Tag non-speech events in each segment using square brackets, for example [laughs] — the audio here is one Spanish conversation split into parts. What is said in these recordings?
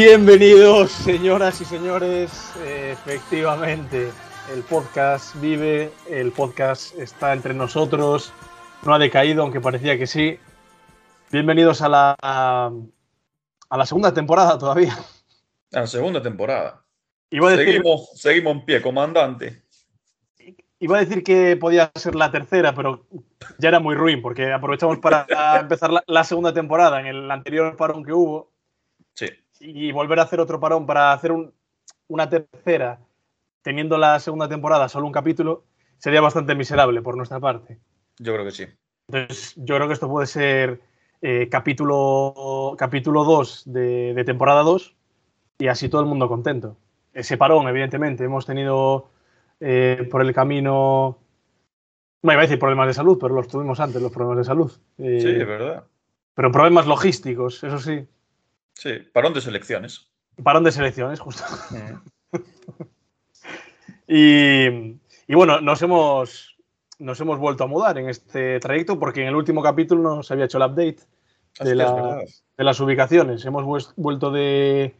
Bienvenidos, señoras y señores. Efectivamente, el podcast vive, el podcast está entre nosotros, no ha decaído, aunque parecía que sí. Bienvenidos a la, a, la segunda temporada todavía. A la segunda temporada. Iba a decir, seguimos, seguimos en pie, comandante. Iba a decir que podía ser la tercera, pero ya era muy ruin, porque aprovechamos para [laughs] empezar la, la segunda temporada en el anterior parón que hubo Sí. Y volver a hacer otro parón para hacer un- una tercera, teniendo la segunda temporada solo un capítulo, sería bastante miserable por nuestra parte. Yo creo que sí. Entonces, yo creo que esto puede ser eh, capítulo, capítulo 2 de, de temporada 2 y así todo el mundo contento. Ese parón, evidentemente, hemos tenido eh, por el camino, no iba a decir problemas de salud, pero los tuvimos antes, los problemas de salud. Eh, Sí, es verdad. pero problemas logísticos, eso sí. Sí, parón de selecciones. Parón de selecciones, justo. Mm. [laughs] Y, y bueno, nos hemos, nos hemos vuelto a mudar en este trayecto porque en el último capítulo no se había hecho el update Hostia, de, la- de las ubicaciones. Hemos vuelto de.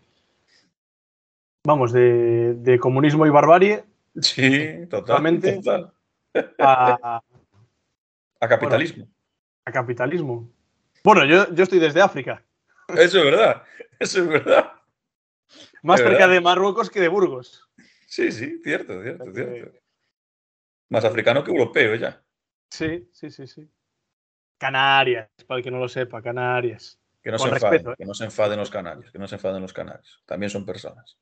Vamos, de, de comunismo y barbarie Sí, total. Totalmente. total. a, [laughs] A capitalismo. a capitalismo. Bueno, yo, yo estoy desde África, Eso es verdad. Eso es verdad. más ¿De cerca verdad? de Marruecos que de Burgos. Sí, sí, cierto, cierto, cierto. Más africano que europeo ya. Sí, sí, sí, sí. Canarias, para el que no lo sepa, Canarias. Que no Con se respeto, enfaden, ¿eh? que no se enfaden los canarios, que no se enfaden los canarios. También son personas.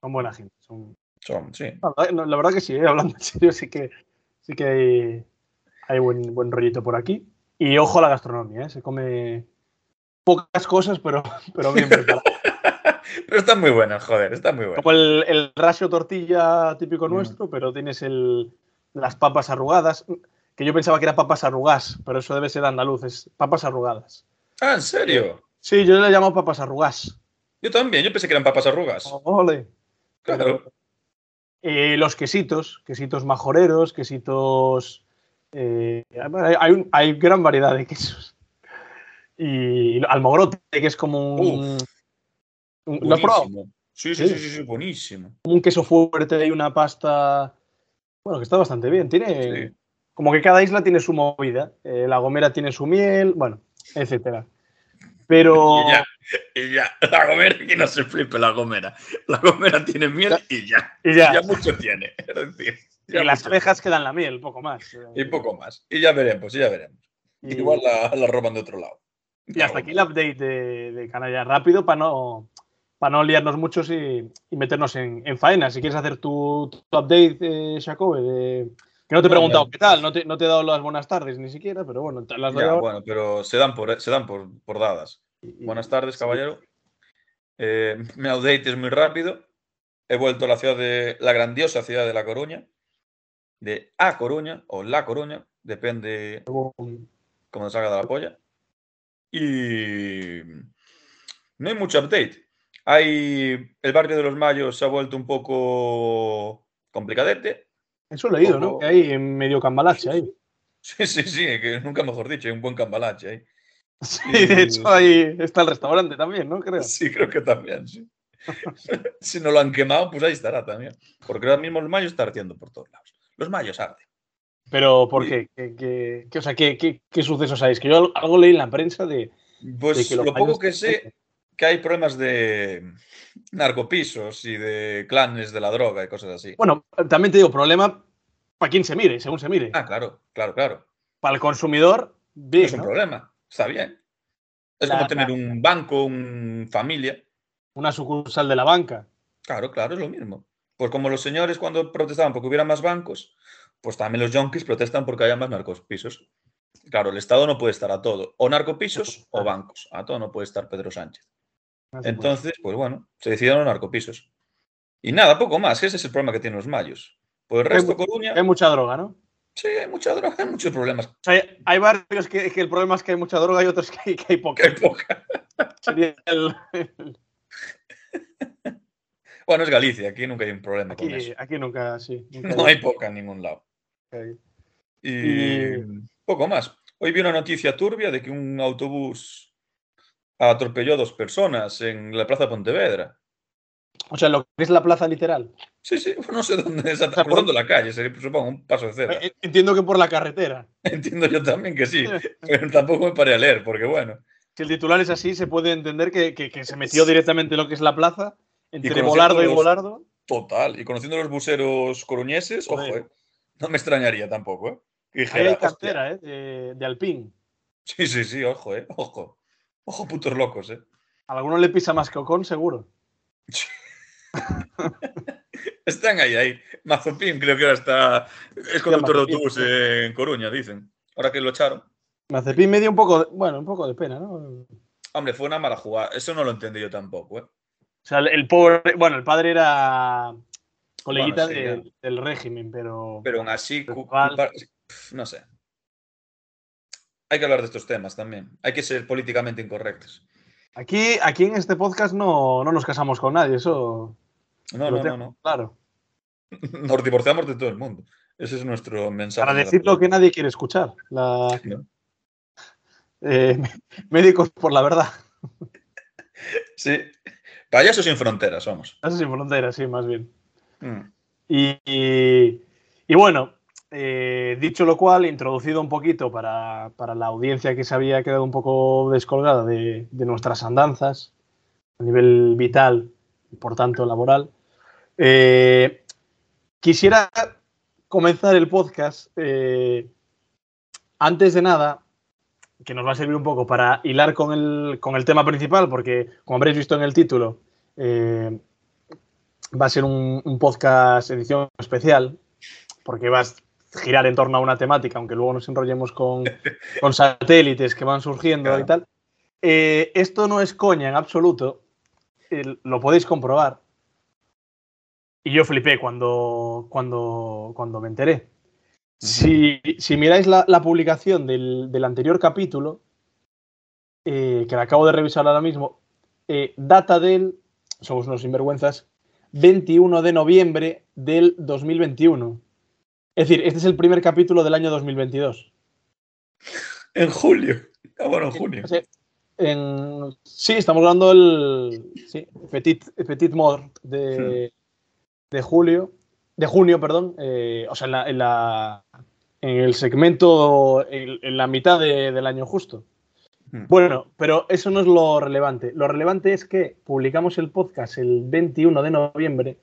Son buena gente. Son, Son, sí. La verdad, no, la verdad que sí, ¿eh? hablando en serio, sí que, sí que hay, hay buen, buen rollito por aquí. Y ojo a la gastronomía, ¿eh? se come pocas cosas, pero, [laughs] pero bien preparado. [laughs] Pero están muy buenas, joder, están muy buenas. Como el, el rasio tortilla típico Mm. nuestro, pero tienes el, las papas arrugadas, que yo pensaba que era papas arrugas, pero eso debe ser andaluz, es papas arrugadas. Ah, ¿en serio? Sí, yo le llamo papas arrugas. Yo también, yo pensé que eran papas arrugas. Ole. Claro. Eh, los quesitos, quesitos majoreros, quesitos. eh, hay, hay un- hay gran variedad de quesos. Y almogrote, que es como un. un- ¿Lo has probado? Sí, sí, Sí. sí, sí, buenísimo. Un queso fuerte y una pasta. Bueno, que está bastante bien. Tiene. Sí. Como que cada isla tiene su movida. Eh, la Gomera tiene su miel, bueno, etcétera. Pero. [laughs] Y ya, y ya. [laughs] La gomera, que no se flipe la gomera. La gomera tiene miel y ya. Y ya. Ya mucho tiene. [laughs] Es decir, ya Y las abejas que dan la miel, poco más. Y poco más. Y ya veremos, y ya veremos. Y- Igual la, la roban de otro lado. Y hasta aquí el update de, de Canalla rápido para no, para no liarnos muchos y, y meternos en, en faena. Si quieres hacer tu, tu update, eh, Jacobe, de- que no te he preguntado qué tal, no te, no te he dado las buenas tardes ni siquiera, pero bueno, las Ya, bueno, pero se dan por, se dan por, por dadas. Buenas tardes, caballero. Eh, mi update es muy rápido. He vuelto a la ciudad de la grandiosa ciudad de La Coruña, de A Coruña o La Coruña, depende como salga de la polla. Y no hay mucho update. Hay el barrio de los Mayos se ha vuelto un poco complicadete. Eso he leído, ¿no? Que hay medio cambalache ahí. Sí, sí, sí, que nunca mejor dicho, hay un buen cambalache ahí. Sí, de hecho ahí está el restaurante también, ¿no? Creo. Sí, creo que también, sí. [laughs] si no lo han quemado, pues ahí estará también. Porque ahora mismo los mayos está ardiendo por todos lados. Los mayos arden. Pero ¿por qué? ¿Qué, qué- qué- o sea, ¿qué, sucesos hay? Es que yo algo leí en la prensa de, Pues de que los lo poco que sé, que hay problemas de narcopisos y de clanes de la droga y cosas así. Bueno, también te digo, problema para quien se mire, según se mire. Ah, claro, claro, claro. Para el consumidor, No bien. es un ¿no? problema, está bien. Es La- como tener un banco, una familia. Una sucursal de la banca. Claro, claro, es lo mismo. Pues como los señores cuando protestaban porque hubiera más bancos, pues también los yonkis protestan porque haya más narcopisos. Claro, el Estado no puede estar a todo. O narcopisos o bancos. A todo no puede estar Pedro Sánchez. Entonces, pues bueno, se decidieron los narcopisos. Y nada, poco más. Ese es el problema que tienen los mayos. Pues el Hay resto, mu- Coruña, hay mucha droga, ¿no? sí, hay mucha droga, hay muchos problemas. O sea, hay- hay barrios que, que el problema es que hay mucha droga y otros que hay, que hay Que poca. hay poca. [laughs] Sería el- el- [laughs] Bueno, es Galicia, aquí nunca hay un problema con aquí, eso. aquí nunca, sí. nunca No hay poca en ningún lado. Y, Y- poco más. Hoy vi una noticia turbia de que un autobús atropelló a dos personas en la plaza Pontevedra. O sea, lo que es la plaza literal. Sí, sí, no sé dónde está, O sea, por- cruzando la calle, sería, supongo, un paso de cebra. Eh, Entiendo que por la carretera. [laughs] Entiendo yo también que sí, [laughs] pero tampoco me paré a leer, porque bueno, Si el titular es así, se puede entender que, que- que se metió directamente en lo que es la plaza, entre Bolardo y los- Bolardo. total. Y conociendo a los buseros coruñeses, ojo, eh, no me extrañaría tampoco, ¿eh? Dijera, hay ¿eh? De, de Alpine. Sí, sí, sí, ojo, ¿eh? Ojo. Ojo, putos locos, ¿eh? A alguno le pisa más que Ocon, seguro. [laughs] Están ahí, ahí. Mazopín creo que ahora está. Es conductor de autobús en Coruña, dicen. Ahora que lo echaron. Mazepin me dio un poco, de- bueno, un poco de pena, ¿no? O Hombre, fue una mala jugada. Eso no lo entendí yo tampoco, ¿eh? sea, el, el pobre, bueno, el padre era coleguita Bueno, sí, de- del régimen, pero, Pero aún así, Pero no sé. Hay que hablar de estos temas también. Hay que ser políticamente incorrectos. aquí, aquí en este podcast no, no nos casamos con nadie, eso No, lo no, no, tengo no. claro. [laughs] Nos divorciamos de todo el mundo. Ese es nuestro mensaje. Para de decir lo que nadie quiere escuchar. La, ¿no? eh, [laughs] médicos por la verdad. [laughs] Sí. Payasos sin fronteras, vamos. Eso sin fronteras, sí, más bien. Mm. Y, y- bueno, eh, dicho lo cual, introducido un poquito para, para la audiencia que se había quedado un poco descolgada de, de nuestras andanzas a nivel vital y por tanto laboral, eh, quisiera comenzar el podcast eh, antes de nada, que nos va a servir un poco para hilar con el, con el tema principal, porque como habréis visto en el título, va a ser un, un podcast edición especial, porque va a girar en torno a una temática, aunque luego nos enrollemos con, [laughs] con satélites que van surgiendo Claro. y tal. Eh, esto no es coña en absoluto, el- lo podéis comprobar. Y yo flipé cuando, cuando, cuando me enteré. Si, si miráis la, la publicación del, del anterior capítulo, eh, que la acabo de revisar ahora mismo, eh, data del, somos unos sinvergüenzas, 21 de noviembre del 2021. Es decir, este es el primer capítulo del año 2022. En julio. Ah, bueno, en junio. O sea, en- sí, estamos hablando del sí, Petit, Petit Mort de, de julio, de junio, perdón. eh, o sea, en, la, en, la- en el segmento, en, en la mitad de- del año justo. Mm. Bueno, pero eso no es lo relevante. Lo relevante es que publicamos el podcast el 21 de noviembre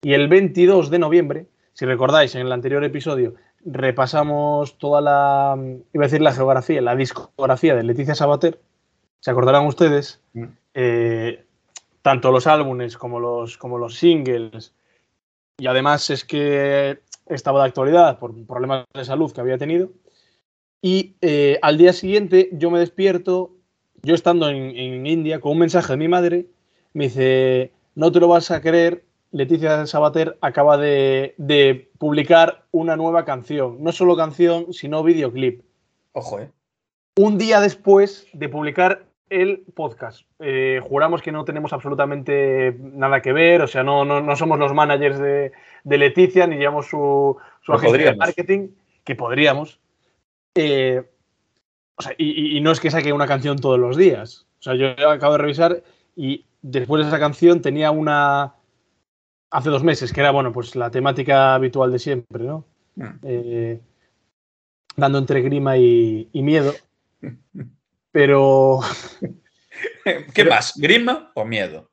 y el 22 de noviembre, si recordáis en el anterior episodio, repasamos toda la, iba a decir la geografía, la discografía de Leticia Sabater. Se acordarán ustedes, Mm. eh, tanto los álbumes como los, como los singles. Y además es que estaba de actualidad por problemas de salud que había tenido. Y eh, al día siguiente yo me despierto, yo estando en, en India, con un mensaje de mi madre, me dice, no te lo vas a creer, Leticia Sabater acaba de, de publicar una nueva canción. No solo canción, sino videoclip. Ojo, ¿eh? Un día después de publicar el podcast. Eh, juramos que no tenemos absolutamente nada que ver, o sea, no, no, no somos los managers de, de Leticia, ni llevamos su, su agencia de marketing, que podríamos. Eh, o sea, y, no es que saque una canción todos los días. O sea, yo acabo de revisar y después de esa canción tenía una hace dos meses, que era, bueno, pues la temática habitual de siempre, ¿no? Mm. Eh, dando entre grima y, y miedo. Pero ¿Qué más? ¿Grima o miedo?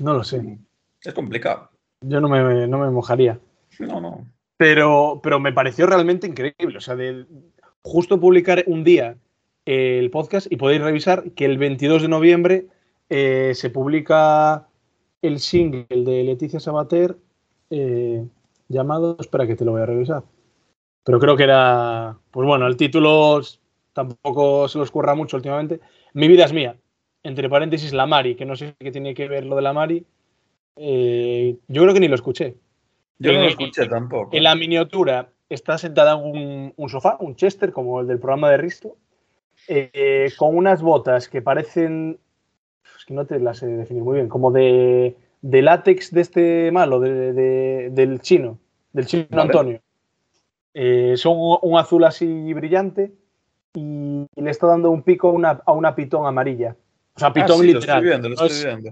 no lo sé. Es complicado. Yo no me, no me mojaría. No, no. Pero, pero me pareció realmente increíble. O sea, de justo publicar un día el podcast y podéis revisar que el 22 de noviembre eh, se publica el single de Leticia Sabater eh, llamado. Espera que te lo voy a revisar. Pero creo que era. Pues bueno, el título tampoco se lo escurra mucho últimamente. Mi vida es mía. Entre paréntesis, la Mari, que no sé qué tiene que ver lo de la Mari. Eh, yo creo que ni lo escuché. Yo no lo escuché tampoco. En la miniatura está sentada en un, un sofá, un Chester, como el del programa de Risto, eh, con unas botas que parecen. Es que no te las sé definir muy bien, como de, de látex de este malo, de- de- del chino, del chino Vale. Antonio. Eh, son un, azul así brillante y le está dando un pico a una, a una pitón amarilla. O sea, Ah, pitón sí, lo literal. estoy viendo, lo estoy es- viendo.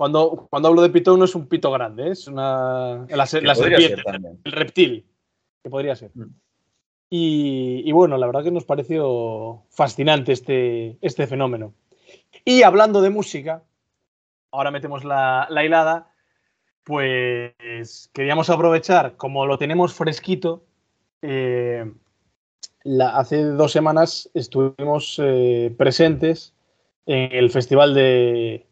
Cuando, cuando hablo de pitón no es un pito grande, ¿eh? es una, la, la serpiente, el reptil, que podría ser. Mm. Y, y bueno, la verdad que nos pareció fascinante este, este fenómeno. Y hablando de música, ahora metemos la, la hilada, pues queríamos aprovechar, como lo tenemos fresquito, eh, la- hace dos semanas estuvimos eh, presentes en el festival de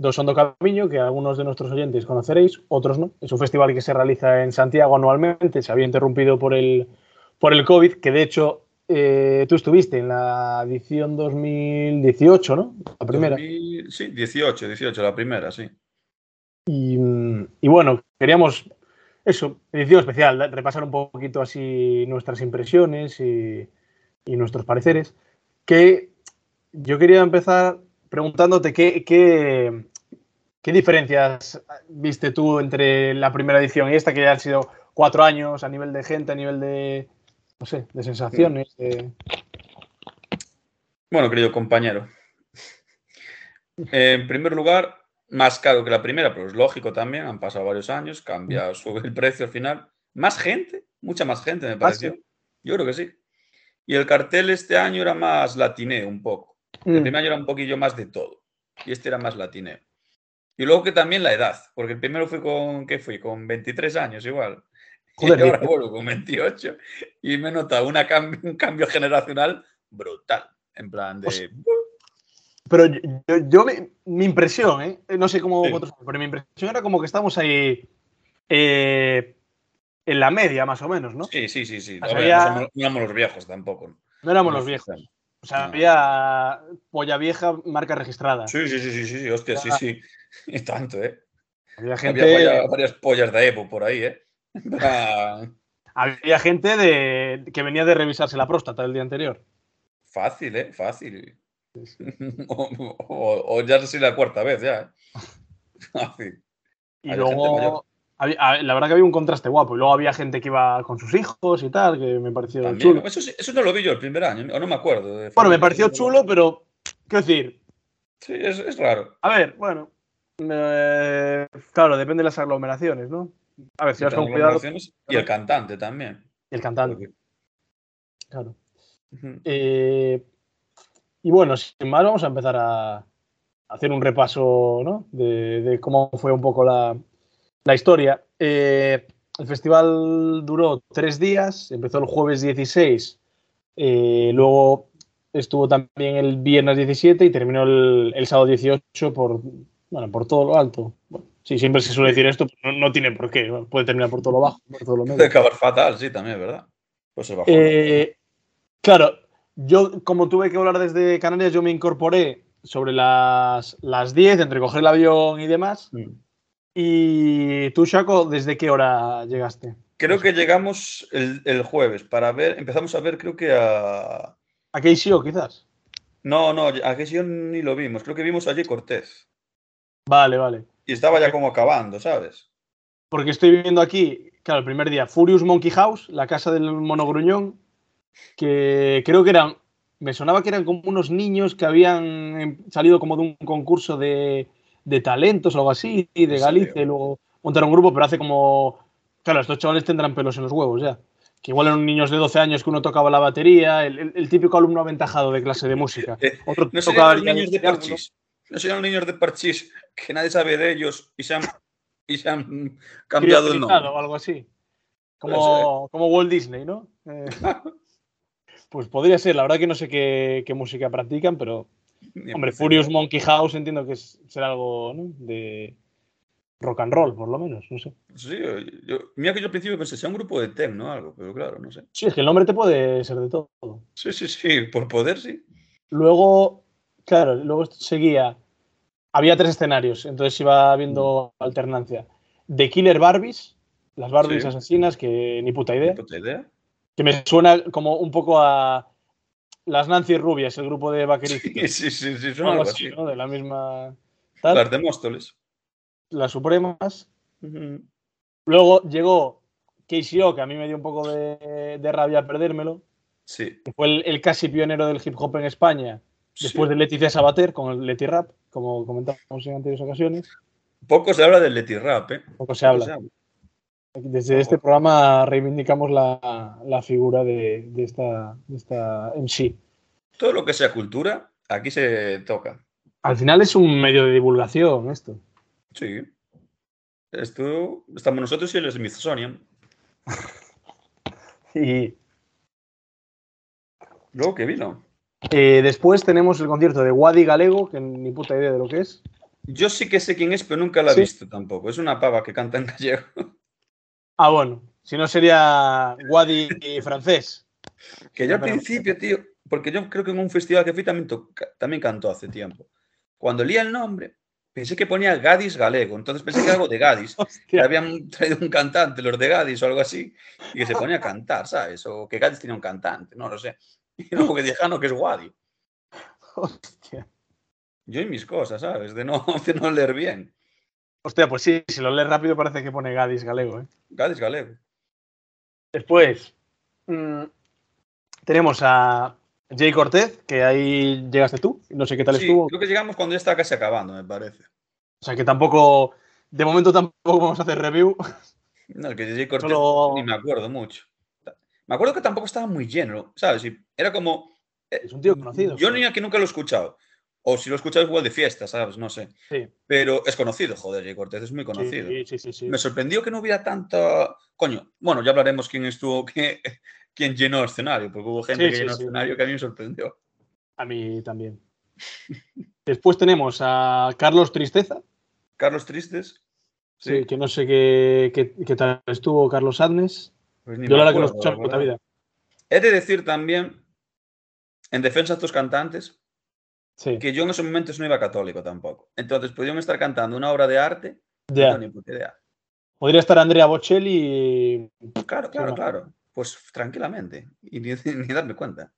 Dos Hondo Camiño, que algunos de nuestros oyentes conoceréis, otros no. Es un festival que se realiza en Santiago anualmente, se había interrumpido por el, por el COVID, que de hecho eh, tú estuviste en la edición 2018, ¿no? La primera. 2000, sí, 18, 18, la primera, sí. Y, y bueno, queríamos eso, edición especial, repasar un poquito así nuestras impresiones y, y nuestros pareceres. Que yo quería empezar preguntándote qué, qué, qué diferencias viste tú entre la primera edición y esta, que ya han sido cuatro años a nivel de gente, a nivel de, no sé, de sensaciones. de- Bueno, querido compañero. En primer lugar, más caro que la primera, pero es lógico también, han pasado varios años, cambia, sube el precio al final. Más gente, mucha más gente me pareció. sí? Yo creo que sí. Y el cartel este año era más latineo un poco. El Mm, primer año era un poquillo más de todo. Y este era más latineo. Y luego que también la edad, porque el primero fui con, ¿qué fui? Con 23 años igual. Joder, y ahora vuelvo con 28 y me he notado una cambio, un cambio generacional brutal. En plan de... O sea, Pero yo, yo- yo me- mi impresión, ¿eh? no sé cómo Sí. vosotros, pero mi impresión era como que estamos ahí eh, en la media, más o menos, ¿no? Sí, sí, sí, sí. O A sea, ver, había- no, somos, no somos los viejos tampoco. No éramos No los viejos. O sea, No. había polla vieja, marca registrada. Sí, sí, sí, sí, sí, hostia, sí, Ah. sí. [laughs] Y tanto, ¿eh? Había gente, Había varias pollas de Evo por ahí, ¿eh? [laughs] Había gente de, que venía de revisarse la próstata el día anterior. Fácil, ¿eh? Fácil. [laughs] O, o- o ya sé si la cuarta vez, ya, ¿eh? Fácil. Y luego. Había- la verdad que había un contraste guapo. Y luego había gente que iba con sus hijos y tal, que me pareció También, chulo. Eso, eso no lo vi yo el primer año, o no me acuerdo. de Bueno, me pareció chulo, pero, quiero decir, Sí, es, es raro. A ver, bueno. eh, claro, depende de las aglomeraciones, ¿no? A ver, si vas con cuidado. Y el cantante también. Y el cantante, claro. Eh, y bueno, sin más, vamos a empezar a hacer un repaso ¿no? de, de cómo fue un poco la, la historia. Eh, el festival duró tres días, empezó el jueves 16, eh, luego estuvo también el viernes 17 y terminó el, el sábado 18 por, bueno, por todo lo alto. Bueno, sí, siempre se suele decir esto, pero no, no tiene por qué, puede terminar por todo lo bajo, por todo lo medio. Puede acabar fatal, sí, también, ¿verdad? Pues se bajó. Eh, claro, yo como tuve que volar desde Canarias, yo me incorporé sobre las, las 10 entre coger el avión y demás. Mm. Y tú, Chaco, ¿desde qué hora llegaste? Creo que llegamos el, el jueves para ver, empezamos a ver, creo que a. ¿A KCO, quizás? No, no, a sí ni lo vimos. Creo que vimos allí Cortés. Vale, vale. Y estaba ya como acabando, ¿sabes? Porque estoy viendo aquí, claro, el primer día, Furious Monkey House, la casa del mono gruñón, que creo que eran, me sonaba que eran como unos niños que habían em, salido como de un concurso de, de talentos o algo así, de ¿En serio? Galicia, y luego montaron un grupo, pero hace como, claro, estos chavales tendrán pelos en los huevos ya. Que igual eran niños de 12 años que uno tocaba la batería, el, el- el típico alumno aventajado de clase de música. Eh, Otro No tocaba los niños de. Parchís. No serían niños de Parchís que nadie sabe de ellos y se han, y se han cambiado el nombre. o algo así. Como, como Walt Disney, ¿no? Eh, [laughs] pues podría ser, la verdad que no sé qué, qué música practican, pero, hombre, Furious. Monkey House entiendo que es, será algo ¿no? de rock and roll, por lo menos, no sé. Sí, yo, mira que yo al principio pensé, sea un grupo de techno o algo, pero claro, no sé. Sí, es que el nombre te puede ser de todo. Sí, sí, sí, por poder sí. Luego, claro, luego seguía, había tres escenarios, entonces iba habiendo alternancia. The Killer Barbies, las Barbies Sí. asesinas, que ni puta idea. Ni puta idea. Que me suena como un poco a las Nancy Rubias, el grupo de vaqueritos. Sí, sí, sí, sí, son algo algo así, así. ¿no? De la misma. tal. Las de Móstoles. Las Supremas. Luego llegó KCO, que a mí me dio un poco de, de rabia perdérmelo. Sí. que fue el, el casi pionero del hip hop en España, después de Leticia Sabater con el Leti Rap, como comentamos en anteriores ocasiones. Poco se habla del Leti Rap, ¿eh? Poco se habla. Desde este programa reivindicamos la, la figura de, de esta, de esta MC. Todo lo que sea cultura, aquí se toca. Al final es un medio de divulgación esto. Sí. Esto estamos nosotros y el Smithsonian. [laughs] Y Luego que vino. eh, después tenemos el concierto de Wadi Galego, que ni puta idea de lo que es. Yo sí que sé quién es, pero nunca la he Sí. visto tampoco. Es una pava que canta en gallego. [laughs] Ah, bueno, si no sería Wadi francés. Que yo al Pero- principio, tío, porque yo creo que en un festival que fui también, toca- también cantó hace tiempo. Cuando leía el nombre, pensé que ponía Gadis Galego. Entonces pensé que era algo de Gadis. [laughs] que habían traído un cantante, los de Gadis o algo así, y que se ponía a cantar, ¿sabes? O que Gadis tenía un cantante, no lo sé. [laughs] Y luego que dije, ah, no, que es Wadi. hostia. Yo y mis cosas, ¿sabes? De no, [laughs] de no leer bien. Hostia, pues sí, si lo lees rápido parece que pone Gadis Galego. ¿eh? Gadis Galego. Después mm, tenemos a Jay Cortez, que ahí llegaste tú. No sé qué tal Sí, estuvo. creo que llegamos cuando ya estaba casi acabando, me parece. O sea que tampoco, de momento tampoco vamos a hacer review. [laughs] No, el que DJ Cortez Solo- ni me acuerdo mucho. Me acuerdo que tampoco estaba muy lleno, ¿sabes? Y era como. eh, Es un tío conocido. Yo ni aquí nunca lo he escuchado. O si lo he escuchado igual de fiesta, ¿sabes? No sé. Sí, Pero es conocido, joder, Jay Cortez es muy conocido. sí, sí, sí. Me sorprendió que no hubiera tanta. Coño, bueno, ya hablaremos quién estuvo, [laughs] quién, quién llenó el escenario, porque hubo gente que llenó el escenario que a mí me sorprendió. A mí también. [laughs] Después tenemos a Carlos Tristeza, Carlos Tristes. sí, que no sé qué, qué- qué tal estuvo Carlos Adnes. Pues Yo la verdad que no he escuchado en puta vida. He de decir también, en defensa de estos cantantes, Sí, que yo en esos momentos no iba católico tampoco. Entonces, podían estar cantando una obra de arte, no puta idea. Podría estar Andrea Bocelli. Claro, claro, no. claro. Pues tranquilamente. Y ni, [laughs] ni darme cuenta.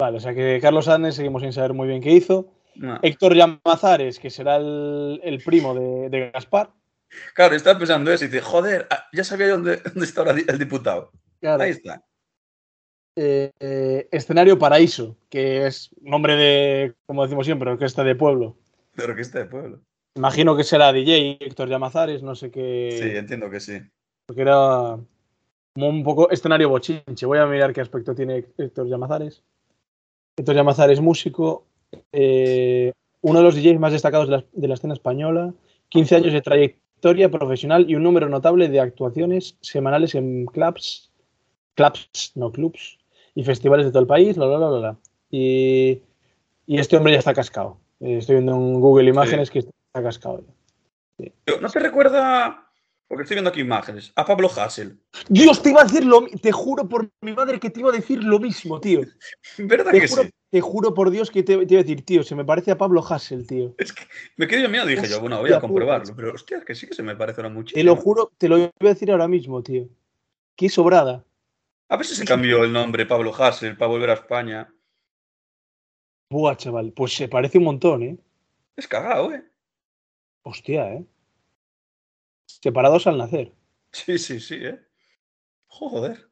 Vale, o sea que Carlos Adnes seguimos sin saber muy bien qué hizo. No. Héctor Llamazares, que será el, el primo de, de Gaspar. Claro, estaba pensando eso y dice, joder, ah, ya sabía dónde, [laughs] dónde está ahora el diputado. Claro. Ahí está. Eh, eh, escenario Paraíso, que es nombre de, como decimos siempre, orquesta de pueblo. Pero que está de pueblo. Imagino que será DJ Héctor Llamazares, no sé Sí, qué. entiendo que sí. Porque era como un poco escenario bochinche. Voy a mirar qué aspecto tiene Héctor Llamazares. Héctor Llamazares, músico, eh, uno de los DJs más destacados de la, de la escena española, 15 años de trayectoria profesional y un número notable de actuaciones semanales en clubs, clubs, no clubs, y festivales de todo el país, bla, bla, bla, bla. Y, y este hombre ya está cascado. Eh, Estoy viendo en Google Imágenes que está cascado. Pero, ¿No te recuerda, porque estoy viendo aquí imágenes, a Pablo Hassel? Dios, te iba a decir lo mi- Te juro por mi madre que te iba a decir lo mismo, tío. [laughs] ¿Verdad Te que juro, sí? te juro por Dios que te, te iba a decir, tío, se me parece a Pablo Hassel, tío. Es que me quedé yo miedo, dije yo, bueno, voy a comprobarlo. Pero hostia, que sí que se me parece ahora muchísimo. Te lo juro, te lo iba a decir ahora mismo, tío. Qué sobrada. A ver si se cambió el nombre Pablo Hassel para volver a España. Buah, chaval, pues se parece un montón, ¿eh? Es cagado, ¿eh? Hostia, ¿eh? Separados al nacer. Sí, sí, sí, ¿eh? Joder.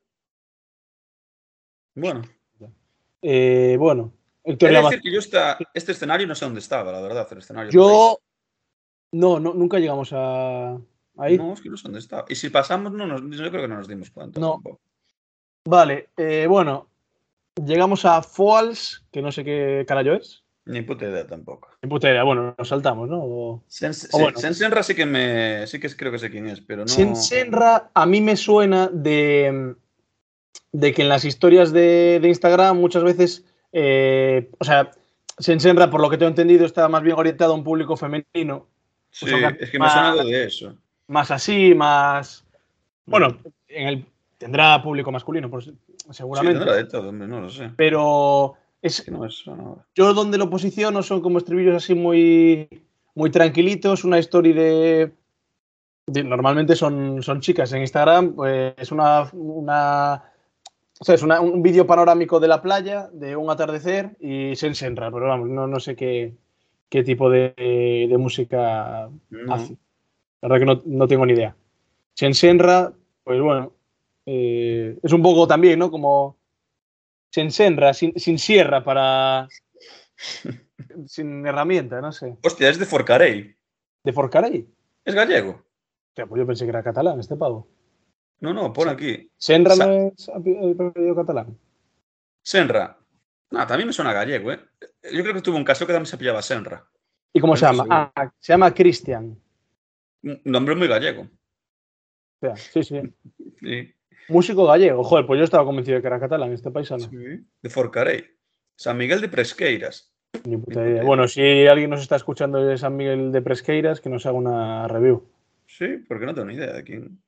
Bueno, Eh, bueno, Héctor he de Llama- decir que yo esta, este escenario no sé dónde estaba, la verdad, el escenario. Yo. No, no, nunca llegamos a. Ahí. No, es que no sé dónde estaba. Y si pasamos, no nos, yo creo que no nos dimos cuenta. No. tampoco. Vale, eh, bueno. Llegamos a Foals, que no sé qué carajo es. Ni puta idea tampoco. Ni puta idea, bueno, nos saltamos, ¿no? O- Sens- O sí, bueno. Sensenra sí que me. Sí que creo que sé quién es, pero no. Sensenra a mí me suena de, de que en las historias de, de Instagram muchas veces, eh, o sea, Sensenra, por lo que tengo entendido, está más bien orientado a un público femenino, Sí, pues es que me suena más- algo de eso. más así, más... Bueno, en el, tendrá público masculino, pues, Sí, seguramente, tendrá de todo, no lo sé. pero es, no yo donde lo posiciono son como estribillos así muy, muy tranquilitos, una story de, de- normalmente son, son chicas en Instagram, pues es una, una o sea, es una- un vídeo panorámico de la playa, de un atardecer y se ensenra, pero vamos, no, no sé qué, qué tipo de, de música No. hace. La verdad que no, no tengo ni idea. Se ensenra, pues bueno, Eh, es un poco también, ¿no? Como sin senra, sin, sin sierra para. [laughs] sin herramienta, no sé. Hostia, es de Forcarey. ¿De Forcarey? ¿Es gallego? Hostia, pues yo pensé que era catalán este pavo. No, no, pon aquí. ¿Senra Sa- no es apellido catalán? Senra. No, también me suena gallego, ¿eh? Yo creo que tuvo un caso que también se pillaba Senra. ¿Y cómo se llama? seguro. Ah, se llama Cristian. Nombre muy gallego. O sea, sí, sí. [laughs] Sí. Músico gallego. Joder, pues yo estaba convencido de que era catalán este paisano. Sí, De Forcarey. San Miguel de Presqueiras. Ni puta idea. Bueno, si alguien nos está escuchando de San Miguel de Presqueiras, que nos haga una review. Sí, porque no tengo ni idea de quién.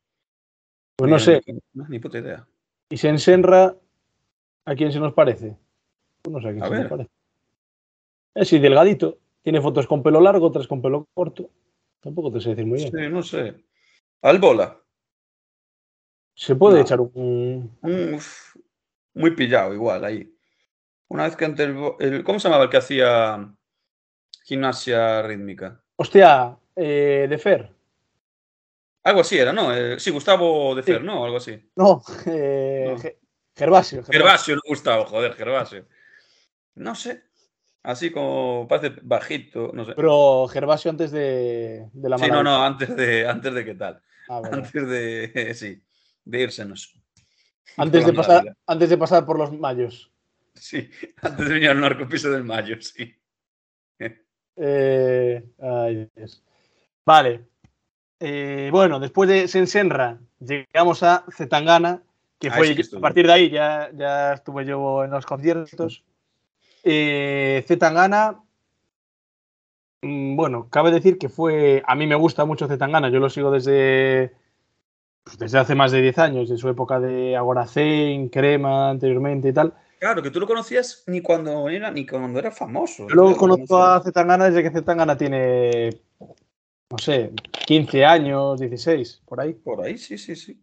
Pues no sé. Ni puta idea. Y se ensenra, ¿a quién se nos parece? Pues no sé a quién A se ver. nos parece. Es así, delgadito. Tiene fotos con pelo largo, otras con pelo corto. Tampoco te sé decir muy bien. Sí, no sé. Albola. Se puede No. echar un. Muy pillado igual ahí. Una vez que ante el, ¿Cómo se llamaba el que hacía gimnasia rítmica? Hostia, eh, de Fer. Algo así era, ¿no? Eh, sí, Gustavo de Fer, Sí. ¿no? Algo así. No, [laughs] eh, No. Gervasio. Gervasio. Gervasio, no Gustavo, joder, Gervasio. No sé. Así como parece bajito, no sé. Pero Gervasio antes de, de la Sí, no, no, antes de, antes de qué tal. Ah. Antes de, [laughs] sí, de irsenos. Antes de, pasar, antes de pasar por los mayos. Sí, [laughs] antes de venir al narcopiso del Mayo, sí. Eh, ay, Dios. Vale. Eh, bueno, después de Sensenra llegamos a Zetangana, que Ahí fue sí que a partir de ahí ya, ya estuve yo en los conciertos. Eh, Zetangana, mm, bueno, cabe decir que fue, a mí me gusta mucho Zetangana, yo lo sigo desde, pues, desde hace más de 10 años, de su época de Agoracén, Crema anteriormente y tal. Claro, que tú lo conocías ni cuando era, ni cuando era famoso. Yo lo conozco a Zetangana desde que Zetangana tiene, no sé, 15 años, 16, por ahí. Por ahí, sí, sí, sí.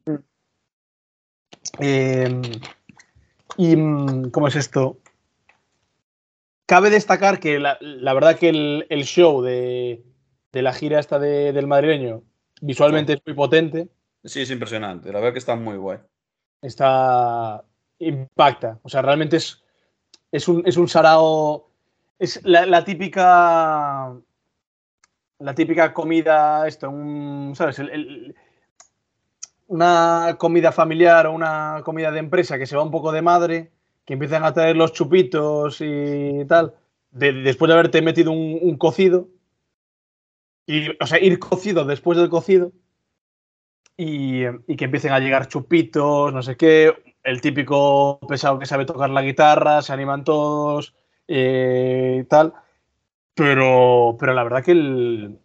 Eh, y, mm, ¿cómo es esto? Cabe destacar que la, la verdad que el, el show de, de la gira esta de- del madrileño visualmente es muy potente, Sí, es impresionante. La verdad que está muy guay. está impacta, o sea, realmente es, es un, es un sarao, es la, típica la típica comida, esto, un, ¿sabes? Una comida familiar o una comida de empresa que se va un poco de madre, que empiezan a traer los chupitos y tal, de- después de haberte metido un, un cocido, y, o sea, ir cocido después del cocido, y, y que empiecen a llegar chupitos, no sé qué, el típico pesado que sabe tocar la guitarra, se animan todos, eh, y tal. Pero, pero la verdad que el,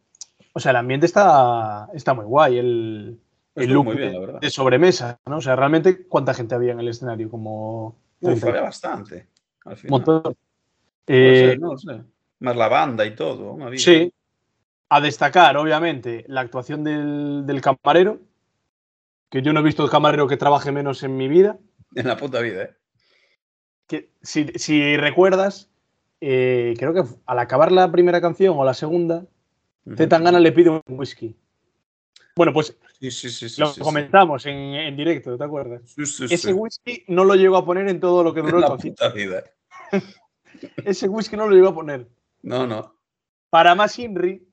o sea, el ambiente está, está muy guay. El, el look bien, de, la verdad. de sobremesa, ¿no? O sea, realmente, ¿cuánta gente había en el escenario? Como Uf, 30, había bastante. Al un final. montón. Eh, ser, no sé. Más la banda y todo. Sí. A destacar, obviamente, la actuación del, del camarero, que yo no he visto el camarero que trabaje menos en mi vida. En la puta vida, ¿eh? que si, si recuerdas, eh, creo que al acabar la primera canción o la segunda, Ujú. Zetangana le pide un whisky. Bueno, pues Sí, sí, sí. sí, lo comentamos en, en directo, ¿te acuerdas? Ese whisky no lo llegó a poner en todo lo que duró En el la concierto. puta vida. [laughs] Ese whisky no lo llegó a poner. No, no. Para más Inri,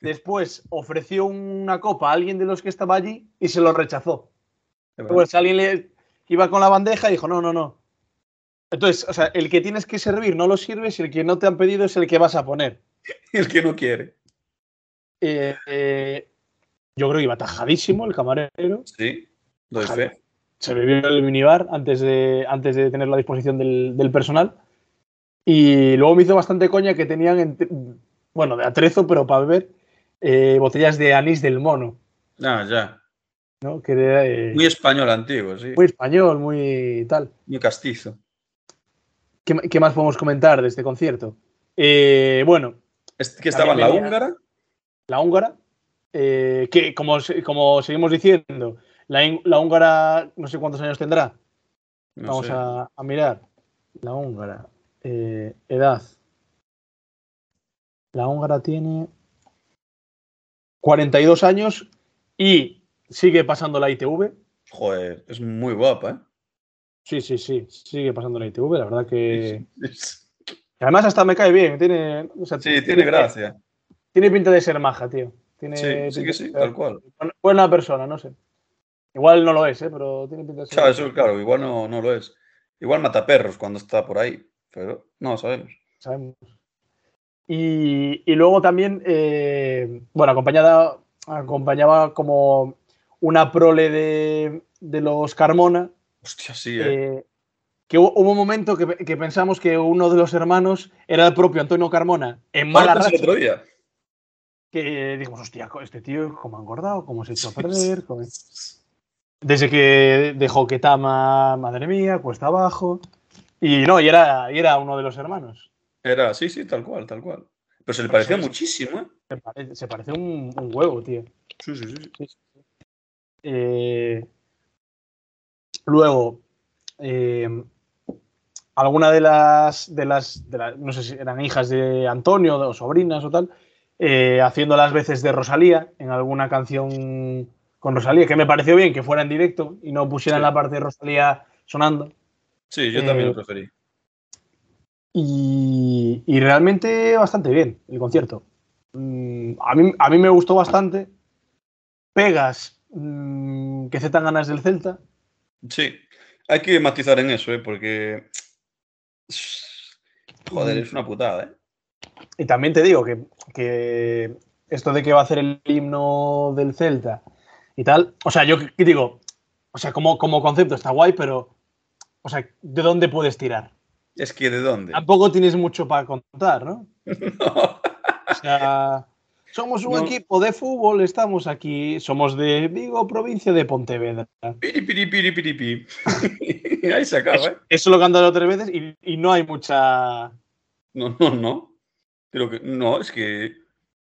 después ofreció una copa a alguien de los que estaba allí y se lo rechazó. Pues alguien le iba con la bandeja y dijo, no, no, no. Entonces, o sea, el que tienes que servir no lo sirves y el que no te han pedido es el que vas a poner. [laughs] El que no quiere. Eh, eh, yo creo que iba tajadísimo el camarero. Sí, Ojalá. fe. Se bebió el minibar antes de, antes de tenerlo a disposición del, del personal. Y luego me hizo bastante coña que tenían, entre- bueno, de atrezo, pero para beber, eh, botellas de anís del mono. Ah, ya. ¿no? Que era, eh, Muy español antiguo, sí. muy español, muy tal. Muy castizo. ¿Qué, más podemos comentar de este concierto? Eh, bueno, Que estaba en la venía- húngara. la húngara, que como, como seguimos diciendo, la, húngara no sé cuántos años tendrá. No Vamos a, a mirar. La húngara. edad. La húngara tiene 42 años y sigue pasando la ITV. Joder, es muy guapa, ¿eh? Sí, sí, sí. Sigue pasando la ITV, la verdad que. Además, hasta me cae bien. Tiene, o sea, Sí, tiene gracia. Tiene pinta de ser maja, tío. Tiene Sí, sí que sí, ser tal cual. buena- persona, no sé. Igual no lo es, ¿eh? pero tiene pinta de ser. Claro, eso, claro, igual no, no lo es. Igual mata perros cuando está por ahí, pero no sabemos. sabemos. Y, y luego también, eh, bueno, acompañada, acompañaba como una prole de, de los Carmona, Hostia, sí, ¿eh? eh, que hubo, hubo un momento que, que pensamos que uno de los hermanos era el propio Antonio Carmona, en mala pensé el racha, otro día. que dijimos, hostia, este tío, cómo ha engordado, cómo se ha hecho a perder. cómo- Desde que dejó Ketama, madre mía, cuesta abajo. Y no, y era, y era uno de los hermanos. Era, sí, sí, tal cual, tal cual. Pero se le parecía sí. muchísimo, ¿eh? Se parece, se parece un, un huevo, tío. Sí, sí, sí. Eh, luego, eh, alguna de las, de las, de la- no sé si eran hijas de Antonio o sobrinas o tal, eh, haciendo las veces de Rosalía en alguna canción con Rosalía, que me pareció bien que fuera en directo y no pusieran Sí. la parte de Rosalía sonando. Sí, yo también Eh, lo preferí. Y, y realmente bastante bien el concierto. Mm, a, mí, a mí me gustó bastante. Pegas mm, que tan ganas del Celta. Sí, hay que matizar en eso, ¿eh? Porque. Joder, es una putada, ¿eh? Y también te digo que, que esto de que va a hacer el himno del Celta y tal, o sea, yo digo, o sea, como, como concepto está guay, pero, o sea, ¿de dónde puedes tirar? Es que ¿de dónde? Tampoco tienes mucho para contar, ¿no? No. [laughs] O sea, somos un No. equipo de fútbol, estamos aquí, somos de Vigo, provincia de Pontevedra. Piri, piri, piri, piri, pi. [laughs] Ahí se acaba, Eso, ¿eh? eso lo cantado tres veces y, y no hay mucha. No, no, no. Creo que. No, es que.